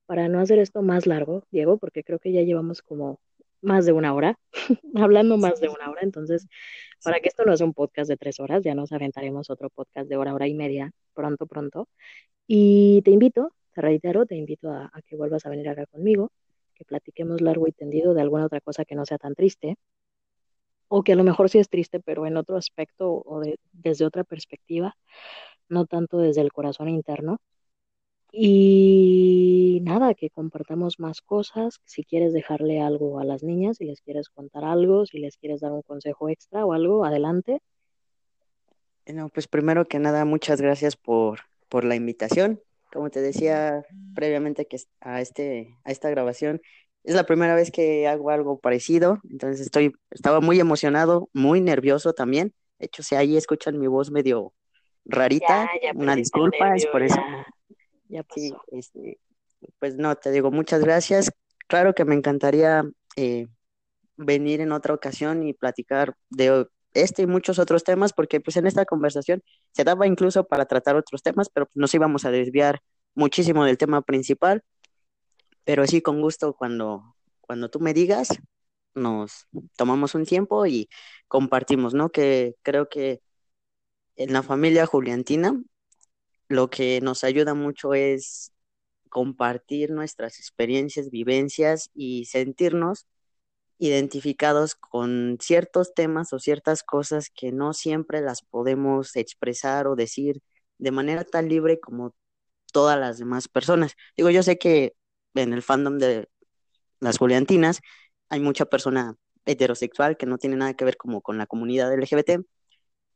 para no hacer esto más largo, Diego, porque creo que ya llevamos como más de una hora, hablando más de una hora, entonces, para que esto no sea un podcast de tres horas, ya nos aventaremos otro podcast de hora, hora y media, pronto, pronto. Y te invito, te reitero, te invito a, a que vuelvas a venir acá conmigo, que platiquemos largo y tendido de alguna otra cosa que no sea tan triste, o que a lo mejor sí es triste, pero en otro aspecto o de, desde otra perspectiva, no tanto desde el corazón interno. Y nada, que compartamos más cosas. Si quieres dejarle algo a las niñas, si les quieres contar algo, si les quieres dar un consejo extra o algo, adelante. No, pues primero que nada, muchas gracias por, por la invitación. Como te decía previamente que a, este, a esta grabación, es la primera vez que hago algo parecido, entonces estoy, estaba muy emocionado, muy nervioso también. De hecho, si ahí escuchan mi voz medio rarita, Ya, ya una disculpa, es por eso. ya, Sí, este, Pues no, te digo muchas gracias. Claro que me encantaría eh, venir en otra ocasión y platicar de este y muchos otros temas, porque pues en esta conversación se daba incluso para tratar otros temas, pero nos íbamos a desviar muchísimo del tema principal. Pero sí, con gusto, cuando, cuando tú me digas, nos tomamos un tiempo y compartimos, ¿no? Que creo que en la familia Juliantina lo que nos ayuda mucho es compartir nuestras experiencias, vivencias y sentirnos identificados con ciertos temas o ciertas cosas que no siempre las podemos expresar o decir de manera tan libre como todas las demás personas. Digo, yo sé que en el fandom de las Juliantinas hay mucha persona heterosexual que no tiene nada que ver como con la comunidad LGBT,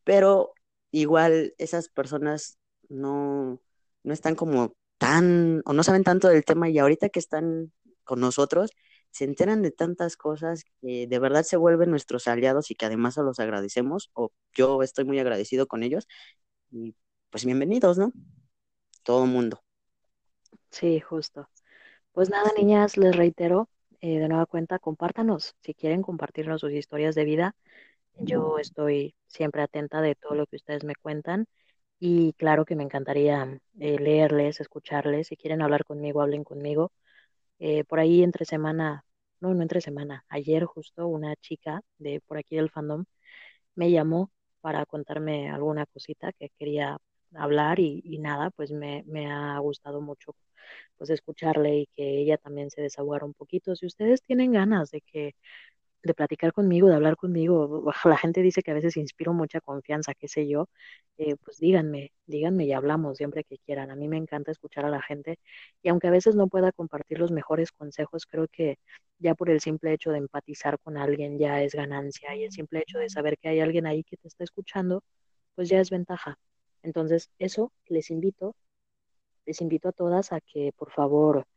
pero igual esas personas no, no están como tan, o no saben tanto del tema y ahorita que están con nosotros, se enteran de tantas cosas que de verdad se vuelven nuestros aliados y que además los agradecemos, o yo estoy muy agradecido con ellos, y pues bienvenidos, ¿no? Todo mundo. Sí, justo. Pues nada, niñas, les reitero, eh, de nueva cuenta, compártanos, si quieren compartirnos sus historias de vida, yo estoy siempre atenta de todo lo que ustedes me cuentan y claro que me encantaría eh, leerles, escucharles, si quieren hablar conmigo, hablen conmigo. Eh, por ahí entre semana, no, no entre semana, ayer justo una chica de por aquí del fandom me llamó para contarme alguna cosita que quería hablar y, y nada, pues me, me ha gustado mucho pues escucharle y que ella también se desahogara un poquito. Si ustedes tienen ganas de que de platicar conmigo, de hablar conmigo. La gente dice que a veces inspiro mucha confianza, qué sé yo. Eh, pues díganme, díganme y hablamos siempre que quieran. A mí me encanta escuchar a la gente y aunque a veces no pueda compartir los mejores consejos, creo que ya por el simple hecho de empatizar con alguien ya es ganancia y el simple hecho de saber que hay alguien ahí que te está escuchando, pues ya es ventaja. Entonces, eso les invito, les invito a todas a que por favor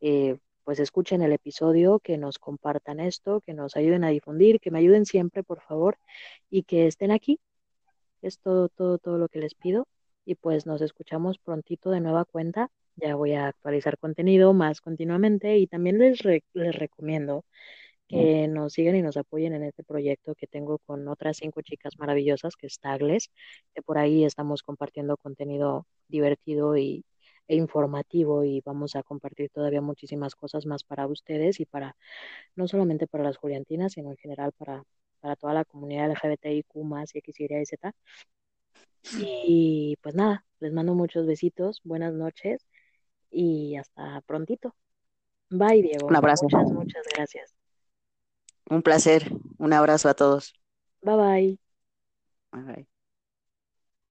eh, pues escuchen el episodio, que nos compartan esto, que nos ayuden a difundir, que me ayuden siempre, por favor, y que estén aquí. Es todo, todo, todo lo que les pido. Y pues nos escuchamos prontito de nueva cuenta. Ya voy a actualizar contenido más continuamente y también les, les recomiendo que nos sigan y nos apoyen en este proyecto que tengo con otras cinco chicas maravillosas, que es Tagles, que por ahí estamos compartiendo contenido divertido y, e informativo y vamos a compartir todavía muchísimas cosas más para ustedes y para no solamente para las Juliantinas, sino en general para, para toda la comunidad LGBTIQ más y X, Y, Z. Y pues nada, les mando muchos besitos, buenas noches y hasta prontito. Bye, Diego. Un abrazo. Muchas, muchas gracias. Un placer. Un abrazo a todos. Bye bye. Bye bye.